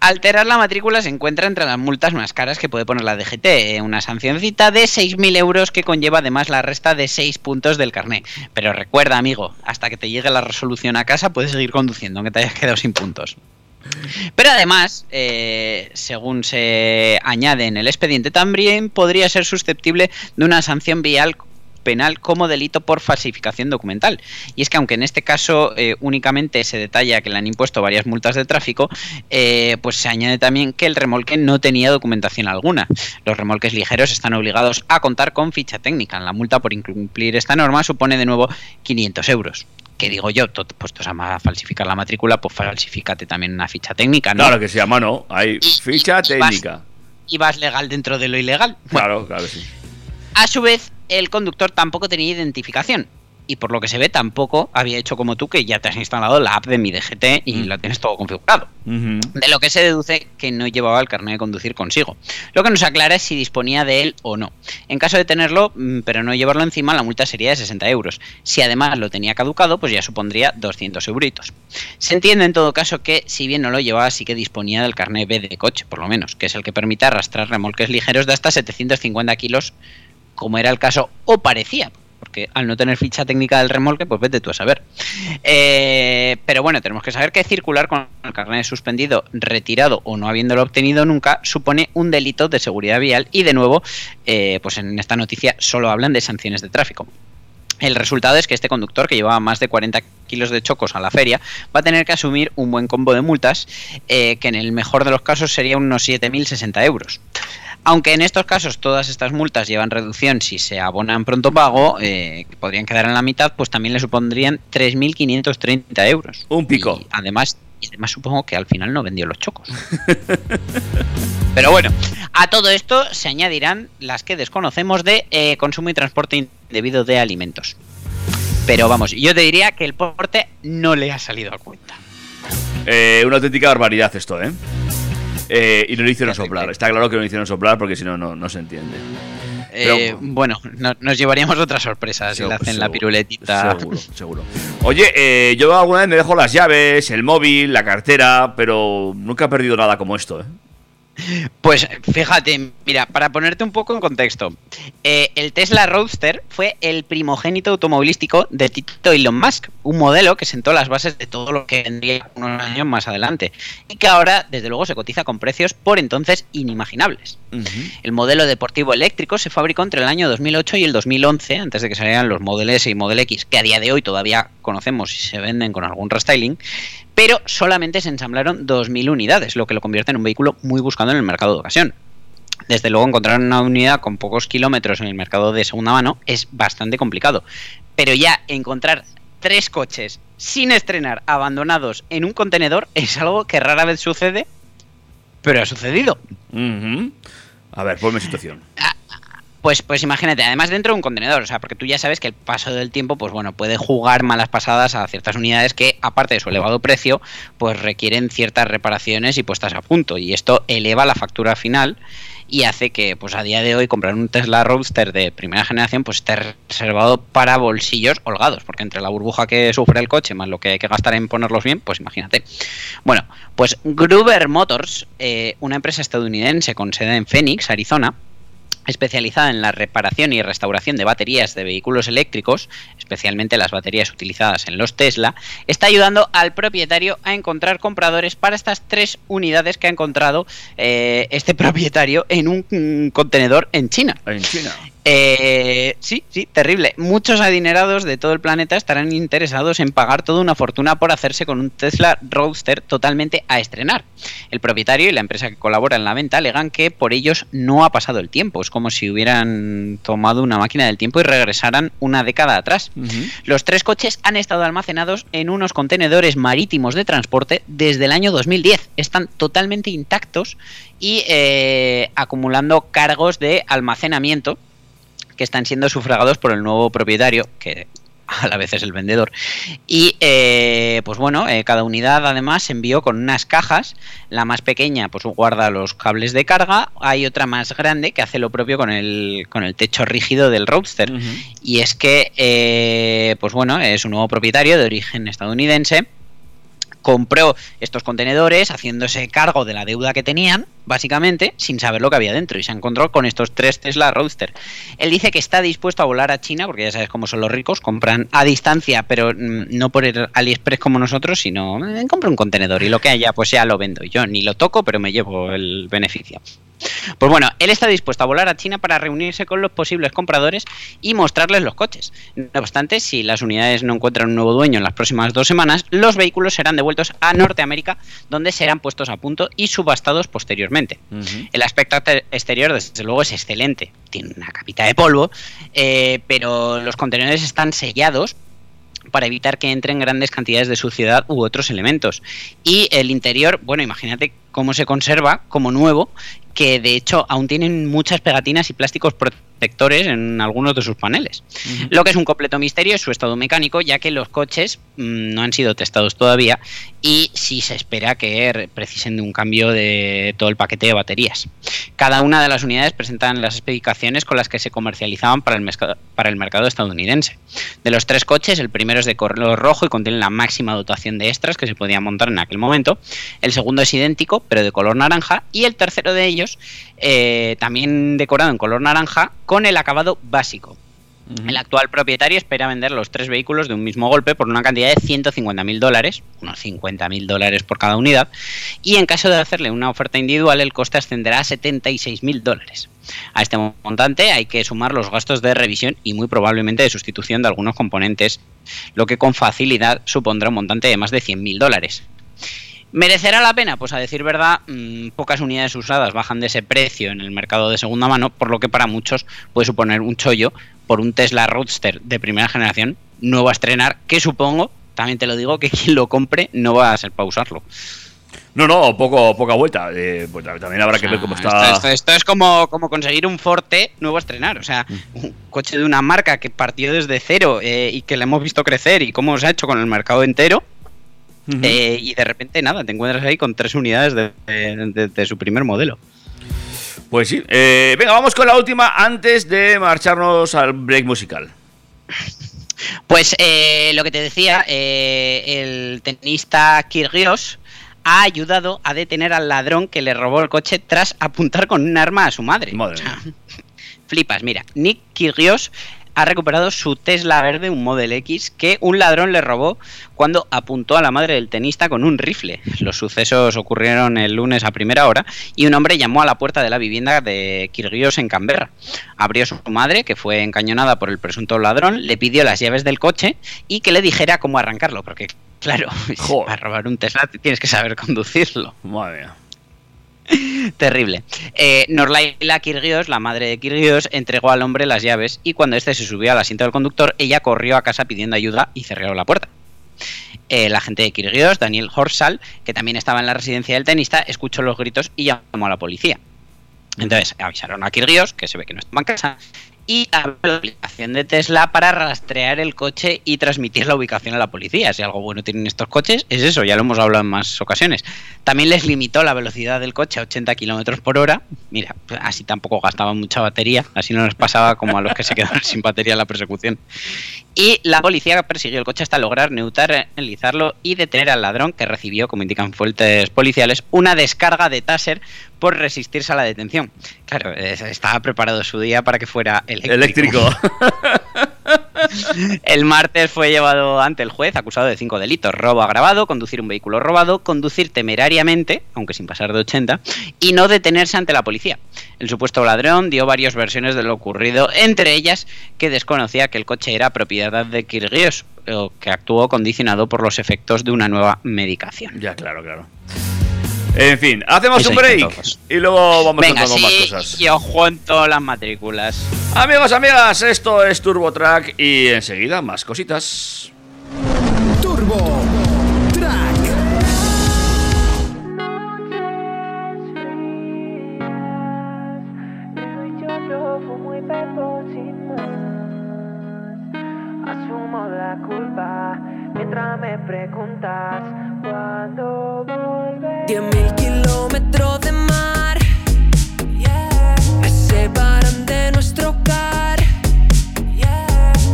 Alterar la matrícula se encuentra entre las multas más caras que puede poner la DGT, eh, una sancioncita de 6.000 euros que conlleva además la resta de 6 puntos del carné. Pero recuerda, amigo, hasta que te llegue la resolución a casa puedes seguir conduciendo, aunque te hayas quedado sin puntos. Pero además, eh, según se añade en el expediente, también podría ser susceptible de una sanción vial penal como delito por falsificación documental. Y es que aunque en este caso eh, únicamente se detalla que le han impuesto varias multas de tráfico, eh, pues se añade también que el remolque no tenía documentación alguna. Los remolques ligeros están obligados a contar con ficha técnica. La multa por incumplir esta norma supone de nuevo 500 euros. Que digo yo, to- puestos a falsificar la matrícula, pues falsifícate también una ficha técnica, ¿no? Claro que se llama, ¿no? Hay ficha y- y vas- técnica. Y vas legal dentro de lo ilegal. Claro, claro que sí. a su vez, el conductor tampoco tenía identificación. Y por lo que se ve, tampoco había hecho como tú, que ya te has instalado la app de mi DGT y Mm. lo tienes todo configurado. De lo que se deduce que no llevaba el carnet de conducir consigo. Lo que nos aclara es si disponía de él o no. En caso de tenerlo, mm, pero no llevarlo encima, la multa sería de 60 euros. Si además lo tenía caducado, pues ya supondría 200 euritos. Se entiende en todo caso que, si bien no lo llevaba, sí que disponía del carnet B de coche, por lo menos, que es el que permite arrastrar remolques ligeros de hasta 750 kilos, como era el caso, o parecía. Porque al no tener ficha técnica del remolque, pues vete tú a saber. Eh, pero bueno, tenemos que saber que circular con el carnet suspendido, retirado o no habiéndolo obtenido nunca supone un delito de seguridad vial y de nuevo, eh, pues en esta noticia solo hablan de sanciones de tráfico. El resultado es que este conductor, que llevaba más de 40 kilos de chocos a la feria, va a tener que asumir un buen combo de multas, eh, que en el mejor de los casos sería unos 7.060 euros. Aunque en estos casos todas estas multas llevan reducción si se abonan pronto pago, eh, que podrían quedar en la mitad, pues también le supondrían 3.530 euros. Un pico. Y además, y además supongo que al final no vendió los chocos. [LAUGHS] Pero bueno, a todo esto se añadirán las que desconocemos de eh, consumo y transporte indebido de alimentos. Pero vamos, yo te diría que el porte no le ha salido a cuenta. Eh, una auténtica barbaridad esto, ¿eh? Eh, y no lo hicieron soplar. Está claro que no lo hicieron soplar porque si no, no, se entiende. Pero- Eh, bueno, no- nos llevaríamos otra sorpresa si le hacen la piruletita. Seguro, seguro. Oye, eh, yo alguna vez me dejo las llaves, el móvil, la cartera, pero nunca he perdido nada como esto, ¿eh? Pues fíjate, mira, para ponerte un poco en contexto, eh, el Tesla Roadster fue el primogénito automovilístico de Tito Elon Musk, un modelo que sentó las bases de todo lo que vendría unos años más adelante y que ahora, desde luego, se cotiza con precios por entonces inimaginables. El modelo deportivo eléctrico se fabricó entre el año 2008 y el 2011, antes de que salieran los Model S y Model X, que a día de hoy todavía conocemos y se venden con algún restyling, pero solamente se ensamblaron 2.000 unidades, lo que lo convierte en un vehículo muy buscado en el mercado de ocasión. Desde luego, encontrar una unidad con pocos kilómetros en el mercado de segunda mano es bastante complicado. Pero ya encontrar tres coches sin estrenar, abandonados en un contenedor, es algo que rara vez sucede, pero ha sucedido. A ver, ponme situación. Pues, pues imagínate, además dentro de un contenedor, o sea, porque tú ya sabes que el paso del tiempo, pues bueno, puede jugar malas pasadas a ciertas unidades que, aparte de su elevado precio, pues requieren ciertas reparaciones y puestas a punto. Y esto eleva la factura final y hace que, pues a día de hoy, comprar un Tesla Roadster de primera generación, pues esté reservado para bolsillos holgados, porque entre la burbuja que sufre el coche más lo que hay que gastar en ponerlos bien, pues imagínate. Bueno, pues Gruber Motors, eh, una empresa estadounidense con sede en Phoenix, Arizona, especializada en la reparación y restauración de baterías de vehículos eléctricos, especialmente las baterías utilizadas en los Tesla, está ayudando al propietario a encontrar compradores para estas tres unidades que ha encontrado eh, este [LAUGHS] propietario en un mm, contenedor en China. En China. Eh, sí, sí, terrible. Muchos adinerados de todo el planeta estarán interesados en pagar toda una fortuna por hacerse con un Tesla Roadster totalmente a estrenar. El propietario y la empresa que colabora en la venta alegan que por ellos no ha pasado el tiempo. Es como si hubieran tomado una máquina del tiempo y regresaran una década atrás. Los tres coches han estado almacenados en unos contenedores marítimos de transporte desde el año 2010. Están totalmente intactos y eh, acumulando cargos de almacenamiento que están siendo sufragados por el nuevo propietario, que [LAUGHS] a la vez es el vendedor. Y eh, pues bueno, eh, cada unidad además se envió con unas cajas. La más pequeña pues guarda los cables de carga. Hay otra más grande que hace lo propio con el, con el techo rígido del Roadster. Y es que, eh, pues bueno, es un nuevo propietario de origen estadounidense compró estos contenedores haciéndose cargo de la deuda que tenían, básicamente, sin saber lo que había dentro, y se encontró con estos tres Tesla Roadster. Él dice que está dispuesto a volar a China, porque ya sabes cómo son los ricos, compran a distancia, pero mm, no por el AliExpress como nosotros, sino eh, compra un contenedor y lo que haya, pues ya lo vendo. Yo ni lo toco, pero me llevo el beneficio. Pues bueno, él está dispuesto a volar a China para reunirse con los posibles compradores y mostrarles los coches. No obstante, si las unidades no encuentran un nuevo dueño en las próximas dos semanas, los vehículos serán devueltos a Norteamérica, donde serán puestos a punto y subastados posteriormente. El aspecto exterior, desde luego, es excelente. Tiene una capita de polvo, eh, pero los contenedores están sellados para evitar que entren grandes cantidades de suciedad u otros elementos. Y el interior, bueno, imagínate cómo se conserva como nuevo, que de hecho aún tienen muchas pegatinas y plásticos protectores en algunos de sus paneles. Lo que es un completo misterio es su estado mecánico, ya que los coches mm, no han sido testados todavía y sí se espera que precisen de un cambio de todo el paquete de baterías. Cada una de las unidades presentan las especificaciones con las que se comercializaban para el, para el mercado estadounidense. De los tres coches, el primero es de color rojo y contiene la máxima dotación de extras que se podía montar en aquel momento. El segundo es idéntico, pero de color naranja. Y el tercero de ellos, eh, también decorado en color naranja, con el acabado básico. El actual propietario espera vender los tres vehículos de un mismo golpe por una cantidad de 150 mil dólares, unos 50 mil dólares por cada unidad, y en caso de hacerle una oferta individual el coste ascenderá a 76 mil dólares. A este montante hay que sumar los gastos de revisión y muy probablemente de sustitución de algunos componentes, lo que con facilidad supondrá un montante de más de 100 mil dólares. ¿Merecerá la pena? Pues a decir verdad, mm, pocas unidades usadas bajan de ese precio en el mercado de segunda mano, por lo que para muchos puede suponer un chollo por un Tesla Roadster de primera generación nuevo a estrenar, que supongo, también te lo digo, que quien lo compre no va a ser para usarlo. No, no, poco, poca vuelta. Eh, pues también habrá que ver cómo está. Esto, es como, como conseguir un Forte nuevo a estrenar. O sea, mm. un coche de una marca que partió desde cero eh, y que le hemos visto crecer y cómo se ha hecho con el mercado entero. Eh, y de repente, nada, te encuentras ahí con tres unidades de, su primer modelo. Pues sí. venga, vamos con la última antes de marcharnos al break musical. Pues lo que te decía, el tenista Kyrgios ha ayudado a detener al ladrón que le robó el coche tras apuntar con un arma a su madre. Madre. [LAUGHS] flipas, mira, Nick Kyrgios ha recuperado su Tesla verde, un Model X, que un ladrón le robó cuando apuntó a la madre del tenista con un rifle. Los sucesos ocurrieron el lunes a primera hora y un hombre llamó a la puerta de la vivienda de Kyrgios en Canberra. Abrió su madre, que fue encañonada por el presunto ladrón, le pidió las llaves del coche y que le dijera cómo arrancarlo, porque claro, [LAUGHS] para robar un Tesla tienes que saber conducirlo. Madre mía. [LAUGHS] Terrible. Eh, Norlaila Kirgios, la madre de Kirgios, entregó al hombre las llaves y cuando este se subió al asiento del conductor, ella corrió a casa pidiendo ayuda y cerró la puerta. El agente de Kirgios, Daniel Horsal, que también estaba en la residencia del tenista, escuchó los gritos y llamó a la policía. Entonces avisaron a Kirgios, que se ve que no estaba en casa, y la aplicación de Tesla para rastrear el coche y transmitir la ubicación a la policía. Si algo bueno tienen estos coches, es eso, ya lo hemos hablado en más ocasiones. También les limitó la velocidad del coche a 80 kilómetros por hora. Mira, así tampoco gastaban mucha batería, así no les pasaba como a los que se quedaron [LAUGHS] sin batería en la persecución. Y la policía persiguió el coche hasta lograr neutralizarlo y detener al ladrón, que recibió, como indican fuentes policiales, una descarga de taser por resistirse a la detención. Claro, estaba preparado su día para que fuera eléctrico. [LAUGHS] El martes fue llevado ante el juez acusado de cinco delitos: robo agravado, conducir un vehículo robado, conducir temerariamente, aunque sin pasar de 80, y no detenerse ante la policía. El supuesto ladrón dio varias versiones de lo ocurrido, entre ellas que desconocía que el coche era propiedad de Kirgios, o que actuó condicionado por los efectos de una nueva medicación. Ya, claro, claro. En fin, hacemos un break y luego vamos Venga, con más cosas. Yo junto las matrículas. Amigos, amigas, esto es Turbo Track y enseguida más cositas. Turbo Track. Asumo la culpa mientras me preguntas. Diez mil kilómetros de mar me separan de nuestro hogar.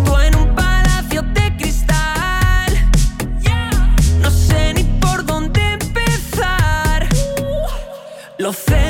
Tú en un palacio de cristal. No sé ni por dónde empezar. Los celos,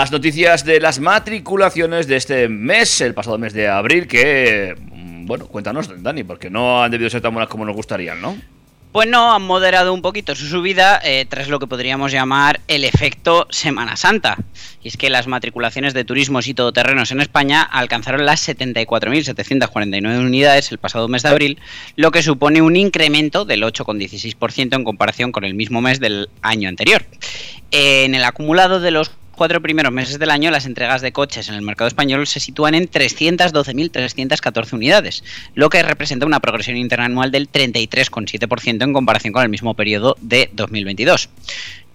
las noticias de las matriculaciones de este mes, el pasado mes de abril, que, mm, bueno, cuéntanos, Dani, porque no han debido ser tan buenas como nos gustarían, ¿no? Pues no, han moderado un poquito su subida eh, tras lo que podríamos llamar el efecto Semana Santa. Y es que las matriculaciones de turismos y todoterrenos en España alcanzaron las 74.749 unidades el pasado mes de abril, lo que supone un incremento del 8,16% en comparación con el mismo mes del año anterior. En el acumulado de los cuatro primeros meses del año, las entregas de coches en el mercado español se sitúan en 312.314 unidades, lo que representa una progresión interanual del 33,7% en comparación con el mismo periodo de 2022.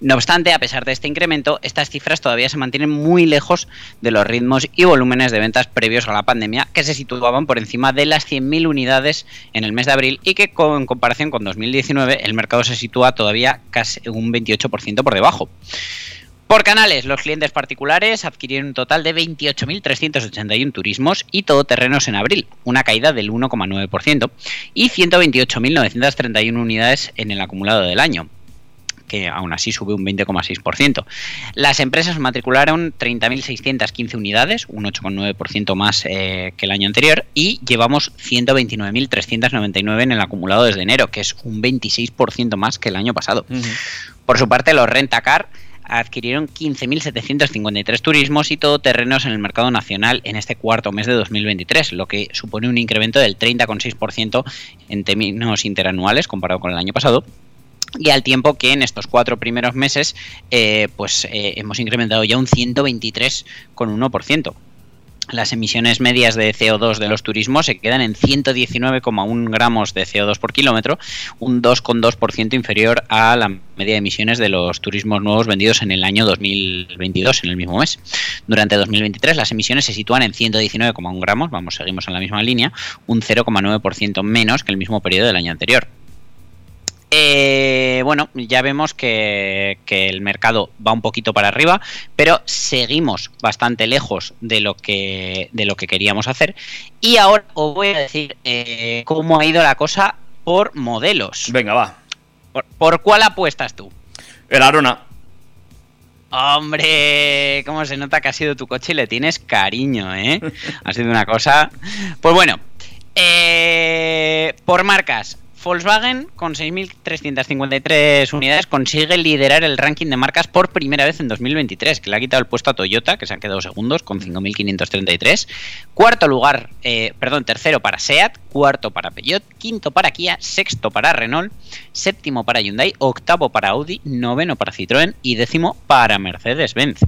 No obstante, a pesar de este incremento, estas cifras todavía se mantienen muy lejos de los ritmos y volúmenes de ventas previos a la pandemia, que se situaban por encima de las 100.000 unidades en el mes de abril y que en comparación con 2019 el mercado se sitúa todavía casi un 28% por debajo. Por canales, los clientes particulares adquirieron un total de 28.381 turismos y todoterrenos en abril, una caída del 1,9%, y 128.931 unidades en el acumulado del año que aún así sube un 20,6%. Las empresas matricularon 30.615 unidades, un 8,9% más eh, que el año anterior, y llevamos 129.399 en el acumulado desde enero, que es un 26% más que el año pasado. Por su parte, los rentacar adquirieron 15.753 turismos y todoterrenos en el mercado nacional en este cuarto mes de 2023, lo que supone un incremento del 30,6% en términos interanuales comparado con el año pasado y al tiempo que en estos cuatro primeros meses eh, pues eh, hemos incrementado ya un 123,1%. Las emisiones medias de CO2 de los turismos se quedan en 119,1 gramos de CO2 por kilómetro, un 2,2% inferior a la media de emisiones de los turismos nuevos vendidos en el año 2022, en el mismo mes. Durante 2023 las emisiones se sitúan en 119,1 gramos, vamos, seguimos en la misma línea, un 0,9% menos que el mismo periodo del año anterior. Eh, bueno, ya vemos que, que, el mercado va un poquito para arriba, pero seguimos bastante lejos de lo que, de lo que queríamos hacer. Y ahora os voy a decir eh, cómo ha ido la cosa por modelos. Venga, va. ¿Por, por cuál apuestas tú? El Arona. Hombre, cómo se nota que ha sido tu coche y le tienes cariño, ¿eh? [LAUGHS] ha sido una cosa. Pues bueno, eh, por marcas, Volkswagen, con 6.353 unidades, consigue liderar el ranking de marcas por primera vez en 2023, que le ha quitado el puesto a Toyota, que se han quedado segundos, con 5.533. Cuarto lugar, eh, perdón, tercero para SEAT, cuarto para Peugeot, quinto para Kia, sexto para Renault, séptimo para Hyundai, octavo para Audi, noveno para Citroën y décimo para Mercedes-Benz.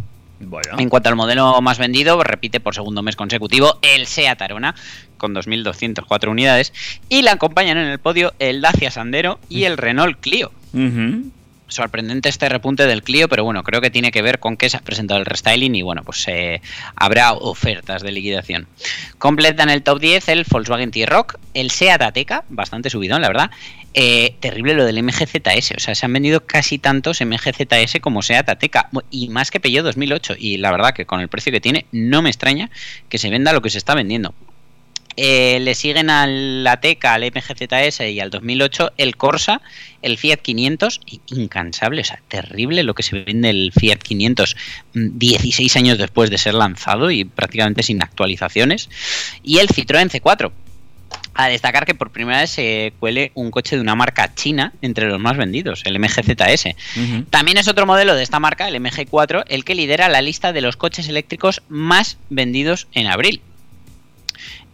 Bueno. En cuanto al modelo más vendido, repite por segundo mes consecutivo el Seat Arona con 2.204 unidades y le acompañan en el podio el Dacia Sandero y el Renault Clio. Uh -huh. Sorprendente este repunte del Clio, pero bueno, creo que tiene que ver con que se ha presentado el restyling y bueno, pues eh, habrá ofertas de liquidación. Completan el top 10 el Volkswagen T-Rock, el Seat Ateca, bastante subidón, la verdad. Eh, terrible lo del MGZS, o sea, se han vendido casi tantos MGZS como Seat Ateca y más que Peugeot 2008 y la verdad que con el precio que tiene no me extraña que se venda lo que se está vendiendo. Eh, le siguen al Ateca, al MGZS y al 2008 el Corsa, el Fiat 500, incansable, o sea, terrible lo que se vende el Fiat 500 16 años después de ser lanzado y prácticamente sin actualizaciones, y el Citroën C4. A destacar que por primera vez se cuele un coche de una marca china entre los más vendidos, el MGZS. Uh -huh. También es otro modelo de esta marca, el MG4, el que lidera la lista de los coches eléctricos más vendidos en abril.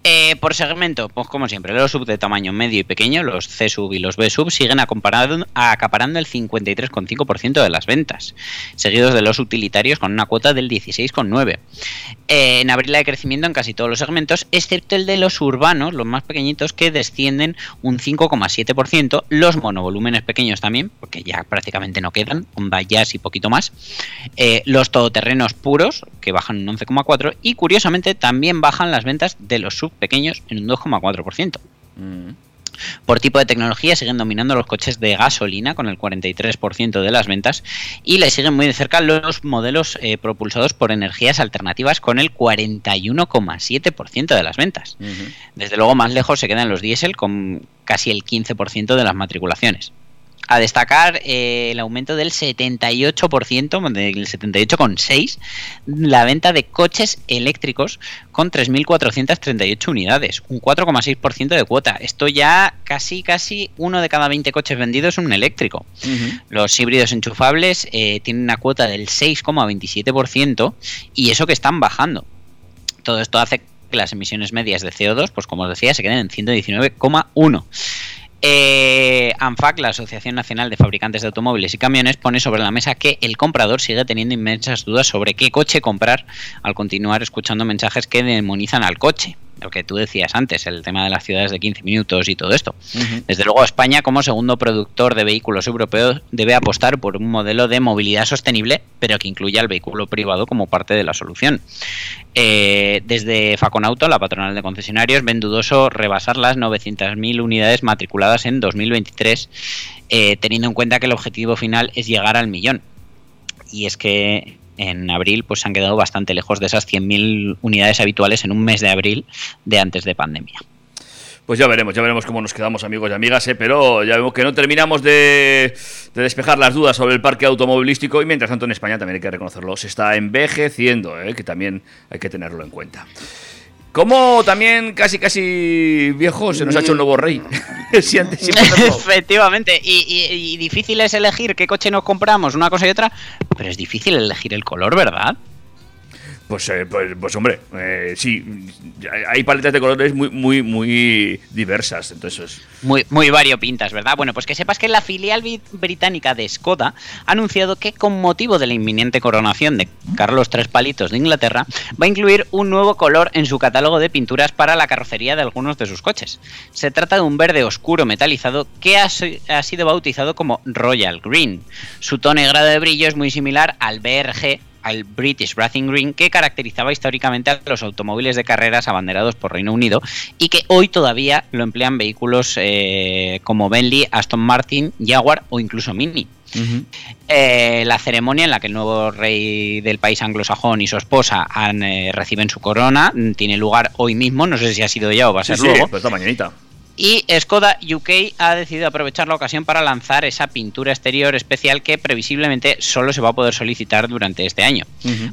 Eh, por segmento, pues como siempre, los sub de tamaño medio y pequeño, los C sub y los B sub, siguen acaparando el 53,5% de las ventas, seguidos de los utilitarios con una cuota del 16,9%. Eh, en abril hay crecimiento en casi todos los segmentos, excepto el de los urbanos, los más pequeñitos, que descienden un 5,7%, los monovolúmenes pequeños también, porque ya prácticamente no quedan, Honda Jazz y poquito más, eh, los todoterrenos puros, que bajan un 11,4%, y curiosamente también bajan las ventas de los sub pequeños en un 2,4%. Mm. Por tipo de tecnología siguen dominando los coches de gasolina con el 43% de las ventas y le siguen muy de cerca los modelos eh, propulsados por energías alternativas con el 41,7% de las ventas. Uh -huh. Desde luego más lejos se quedan los diésel con casi el 15% de las matriculaciones a destacar eh, el aumento del 78%, del 78,6%, la venta de coches eléctricos con 3.438 unidades, un 4,6% de cuota. Esto ya casi, casi uno de cada 20 coches vendidos es un eléctrico. Uh -huh. Los híbridos enchufables eh, tienen una cuota del 6,27% y eso que están bajando. Todo esto hace que las emisiones medias de CO2, pues como os decía, se queden en 119,1%. Eh, ANFAC, la Asociación Nacional de Fabricantes de Automóviles y Camiones, pone sobre la mesa que el comprador sigue teniendo inmensas dudas sobre qué coche comprar al continuar escuchando mensajes que demonizan al coche. Lo que tú decías antes, el tema de las ciudades de 15 minutos y todo esto. Uh -huh. Desde luego, España, como segundo productor de vehículos europeos, debe apostar por un modelo de movilidad sostenible, pero que incluya el vehículo privado como parte de la solución. Eh, desde Faconauto, la patronal de concesionarios, ven dudoso rebasar las 900.000 unidades matriculadas en 2023, eh, teniendo en cuenta que el objetivo final es llegar al millón. Y es que en abril pues se han quedado bastante lejos de esas 100.000 unidades habituales en un mes de abril de antes de pandemia. Pues ya veremos, ya veremos cómo nos quedamos amigos y amigas, ¿eh? pero ya vemos que no terminamos de, de, despejar las dudas sobre el parque automovilístico y mientras tanto en España también hay que reconocerlo, se está envejeciendo, ¿eh? que también hay que tenerlo en cuenta. Como también casi casi viejo se nos ha hecho un nuevo rey. [LAUGHS] si antes. [LAUGHS] Efectivamente, y, y- y difícil es elegir qué coche nos compramos, una cosa y otra, pero es difícil elegir el color, ¿verdad? Pues, eh, pues, pues, hombre, eh, sí, hay paletas de colores muy, muy, muy diversas. Entonces, Muy, muy variopintas, ¿verdad? Bueno, pues que sepas que la filial bri- británica de Skoda ha anunciado que con motivo de la inminente coronación de Carlos Tres Palitos de Inglaterra, va a incluir un nuevo color en su catálogo de pinturas para la carrocería de algunos de sus coches. Se trata de un verde oscuro metalizado que ha, ha sido bautizado como Royal Green. Su tono y grado de brillo es muy similar al BRG al British Racing Green que caracterizaba históricamente a los automóviles de carreras abanderados por Reino Unido y que hoy todavía lo emplean vehículos eh, como Bentley, Aston Martin, Jaguar o incluso Mini. Eh, la ceremonia en la que el nuevo rey del país anglosajón y su esposa han, eh, reciben su corona mm, tiene lugar hoy mismo, no sé si ha sido ya o va a sí, ser sí, luego. pues esta mañanita. Y Skoda UK ha decidido aprovechar la ocasión para lanzar esa pintura exterior especial que previsiblemente solo se va a poder solicitar durante este año.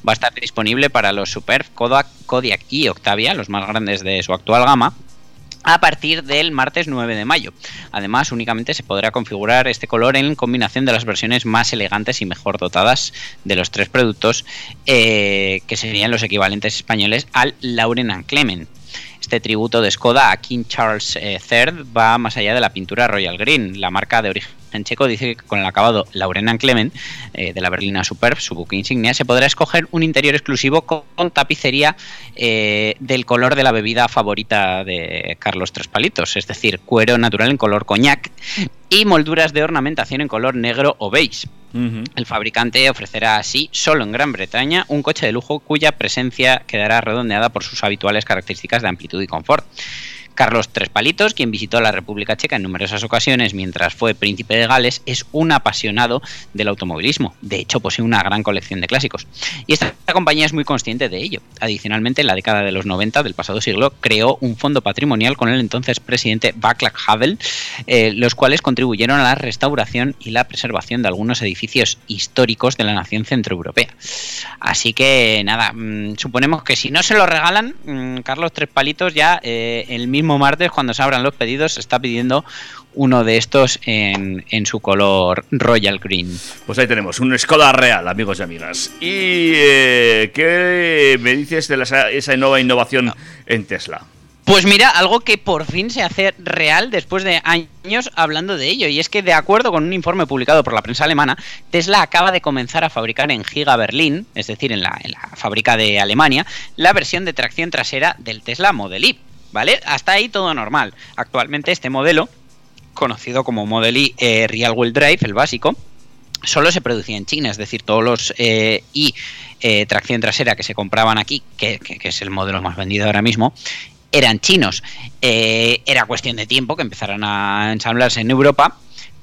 Va a estar disponible para los Superb, Kodak, Kodiak y Octavia, los más grandes de su actual gama, a partir del martes 9 de mayo. Además, únicamente se podrá configurar este color en combinación de las versiones más elegantes y mejor dotadas de los tres productos, eh, que serían los equivalentes españoles al Lauren and Clement. Este tributo de Skoda a King Charles eh, III va más allá de la pintura Royal Green. La marca de origen checo dice que con el acabado Lauren and Clement eh, de la berlina Superb, su buque insignia, se podrá escoger un interior exclusivo con, con tapicería eh, del color de la bebida favorita de Carlos Tres Palitos, es decir, cuero natural en color coñac y molduras de ornamentación en color negro o beige. El fabricante ofrecerá así, solo en Gran Bretaña, un coche de lujo cuya presencia quedará redondeada por sus habituales características de amplitud y confort. Carlos Tres Palitos, quien visitó la República Checa en numerosas ocasiones mientras fue príncipe de Gales, es un apasionado del automovilismo. De hecho, posee una gran colección de clásicos. Y esta compañía es muy consciente de ello. Adicionalmente, en la década de los 90 del pasado siglo, creó un fondo patrimonial con el entonces presidente Václav Havel, eh, los cuales contribuyeron a la restauración y la preservación de algunos edificios históricos de la nación centroeuropea. Así que nada, mmm, suponemos que si no se lo regalan, mmm, Carlos Tres Palitos ya eh, el mismo martes, cuando se abran los pedidos, está pidiendo uno de estos en, en, su color Royal Green. Pues ahí tenemos, un Skoda real, amigos y amigas. ¿Y eh, qué me dices de la, esa nueva innovación no. en Tesla? Pues mira, algo que por fin se hace real después de años hablando de ello, y es que de acuerdo con un informe publicado por la prensa alemana, Tesla acaba de comenzar a fabricar en Giga Berlín, es decir, en la, en la fábrica de Alemania, la versión de tracción trasera del Tesla Model Y. ¿Vale? Hasta ahí todo normal. Actualmente este modelo, conocido como Model Y eh, Real Wheel Drive, el básico, solo se producía en China, es decir, todos los eh, y eh, tracción trasera que se compraban aquí, que, que, es el modelo más vendido ahora mismo, eran chinos. Era cuestión de tiempo que empezaran a ensamblarse en Europa,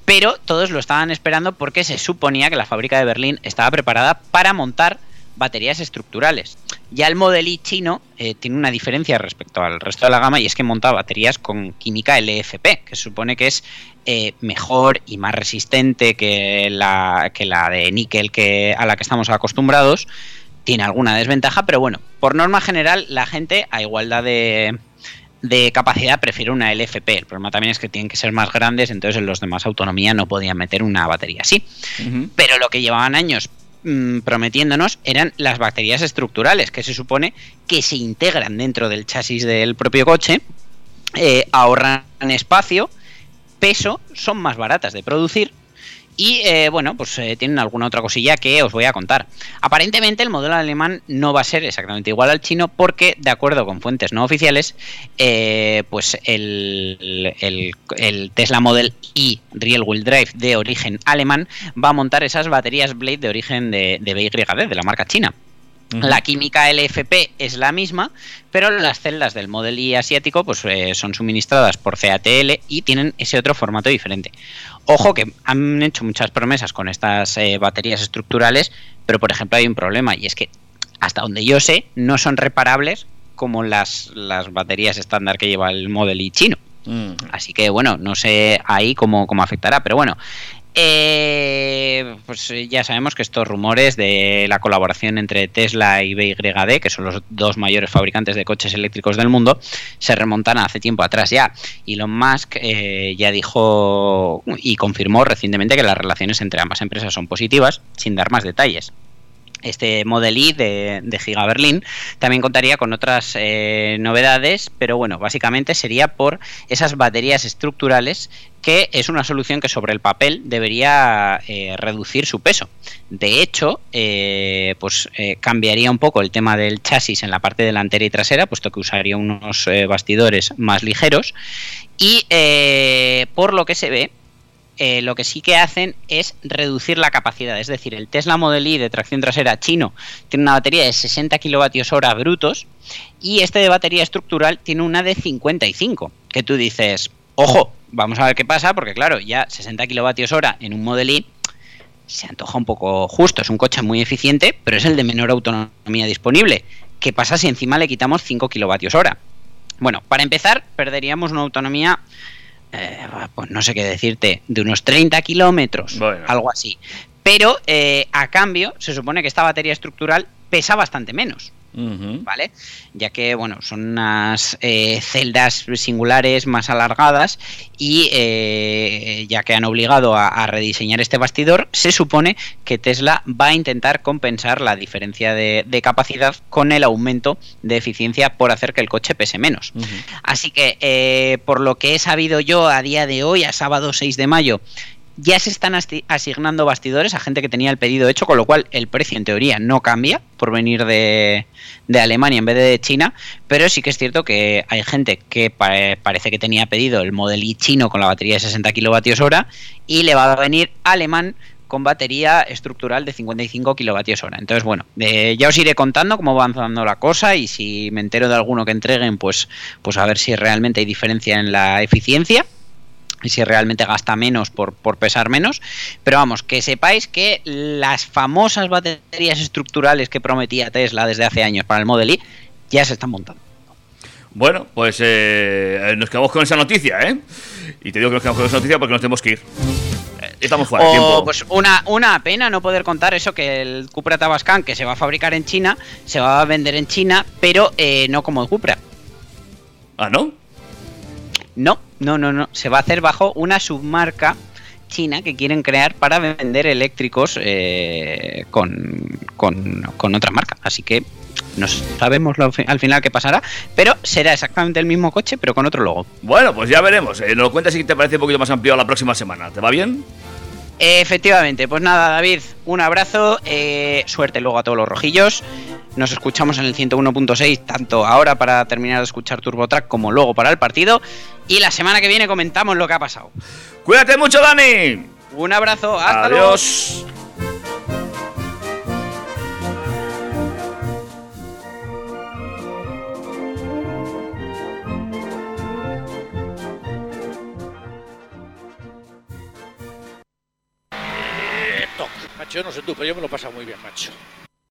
pero todos lo estaban esperando porque se suponía que la fábrica de Berlín estaba preparada para montar baterías estructurales. Ya el Model Y chino eh, tiene una diferencia respecto al resto de la gama y es que monta baterías con química LFP, que se supone que es eh, mejor y más resistente que la, que la de níquel que, a la que estamos acostumbrados. Tiene alguna desventaja, pero bueno, por norma general la gente a igualdad de, de capacidad prefiere una LFP. El problema también es que tienen que ser más grandes, entonces en los de más autonomía no podían meter una batería así. Uh -huh. Pero lo que llevaban años mmm, prometiéndonos eran las baterías estructurales, que se supone que se integran dentro del chasis del propio coche, eh, ahorran espacio, peso, son más baratas de producir y eh, bueno, pues eh, tienen alguna otra cosilla que os voy a contar. Aparentemente el modelo alemán no va a ser exactamente igual al chino porque, de acuerdo con fuentes no oficiales, eh, pues el, Tesla Model Y Real Wheel Drive de origen alemán va a montar esas baterías Blade de origen de, de BYD, de la marca china. La química LFP es la misma, pero las celdas del Model Y asiático pues, eh, son suministradas por CATL y tienen ese otro formato diferente. Ojo que han hecho muchas promesas con estas eh, baterías estructurales, pero por ejemplo hay un problema y es que hasta donde yo sé no son reparables como las, las baterías estándar que lleva el Model Y chino. Mm. Así que bueno, no sé ahí cómo, cómo afectará, pero bueno, Eh, pues ya sabemos que estos rumores de la colaboración entre Tesla y BYD, que son los dos mayores fabricantes de coches eléctricos del mundo, se remontan hace tiempo atrás ya. Elon Musk eh, ya dijo y confirmó recientemente que las relaciones entre ambas empresas son positivas, sin dar más detalles este Model I de, de Giga Berlín. También contaría con otras eh, novedades, pero bueno, básicamente sería por esas baterías estructurales que es una solución que sobre el papel debería eh, reducir su peso. De hecho, eh, pues eh, cambiaría un poco el tema del chasis en la parte delantera y trasera, puesto que usaría unos bastidores más ligeros. Y por lo que se ve, lo que sí que hacen es reducir la capacidad. Es decir, el Tesla Model I de tracción trasera chino tiene una batería de 60 kilovatios hora brutos y este de batería estructural tiene una de 55. Que tú dices, ojo, vamos a ver qué pasa, porque claro, ya 60 kilovatios hora en un Model I se antoja un poco justo. Es un coche muy eficiente, pero es el de menor autonomía disponible. ¿Qué pasa si encima le quitamos 5 kilovatios hora? Bueno, para empezar, perderíamos una autonomía eh, pues no sé qué decirte, de unos 30 kilómetros, Bueno. algo así. Pero eh, a cambio, se supone que esta batería estructural pesa bastante menos, ¿vale? Ya que, bueno, son unas eh, celdas singulares más alargadas y eh, ya que han obligado a, a rediseñar este bastidor, se supone que Tesla va a intentar compensar la diferencia de, de capacidad con el aumento de eficiencia por hacer que el coche pese menos. Así que, eh, por lo que he sabido yo a día de hoy, a sábado 6 de mayo, ya se están asignando bastidores a gente que tenía el pedido hecho, con lo cual el precio en teoría no cambia por venir de, Alemania en vez de China, pero sí que es cierto que hay gente que pa- parece que tenía pedido el Model chino con la batería de 60 kilovatios hora y le va a venir alemán con batería estructural de 55 kilovatios hora. Entonces, bueno, eh, ya os iré contando cómo va avanzando la cosa y si me entero de alguno que entreguen, pues, pues a ver si realmente hay diferencia en la eficiencia y si realmente gasta menos por, por pesar menos. Pero vamos, que sepáis que las famosas baterías estructurales que prometía Tesla desde hace años para el Model I ya se están montando. Bueno, pues eh, nos quedamos con esa noticia, ¿eh? Y te digo que nos quedamos con esa noticia porque nos tenemos que ir. Eh, Estamos fuera O tiempo. pues una, una pena no poder contar eso que el Cupra Tabascan que se va a fabricar en China, se va a vender en China, pero eh, no como el Cupra. Ah, ¿no? No, no, no, no. Se va a hacer bajo una submarca china que quieren crear para vender eléctricos eh, con, con, con otra marca. Así que no sabemos lo- al final qué pasará, pero será exactamente el mismo coche, pero con otro logo. Bueno, pues ya veremos. Eh, nos lo cuentas si te parece un poquito más amplio la próxima semana. ¿Te va bien? Efectivamente, pues nada, David, un abrazo, eh, suerte luego a todos los rojillos. Nos escuchamos en el 101.6, tanto ahora para terminar de escuchar TurboTrack como luego para el partido. Y la semana que viene comentamos lo que ha pasado. Cuídate mucho, Dani. Un abrazo, hasta luego. Adiós. Macho, yo no sé tú, pero yo me lo he pasado muy bien, macho.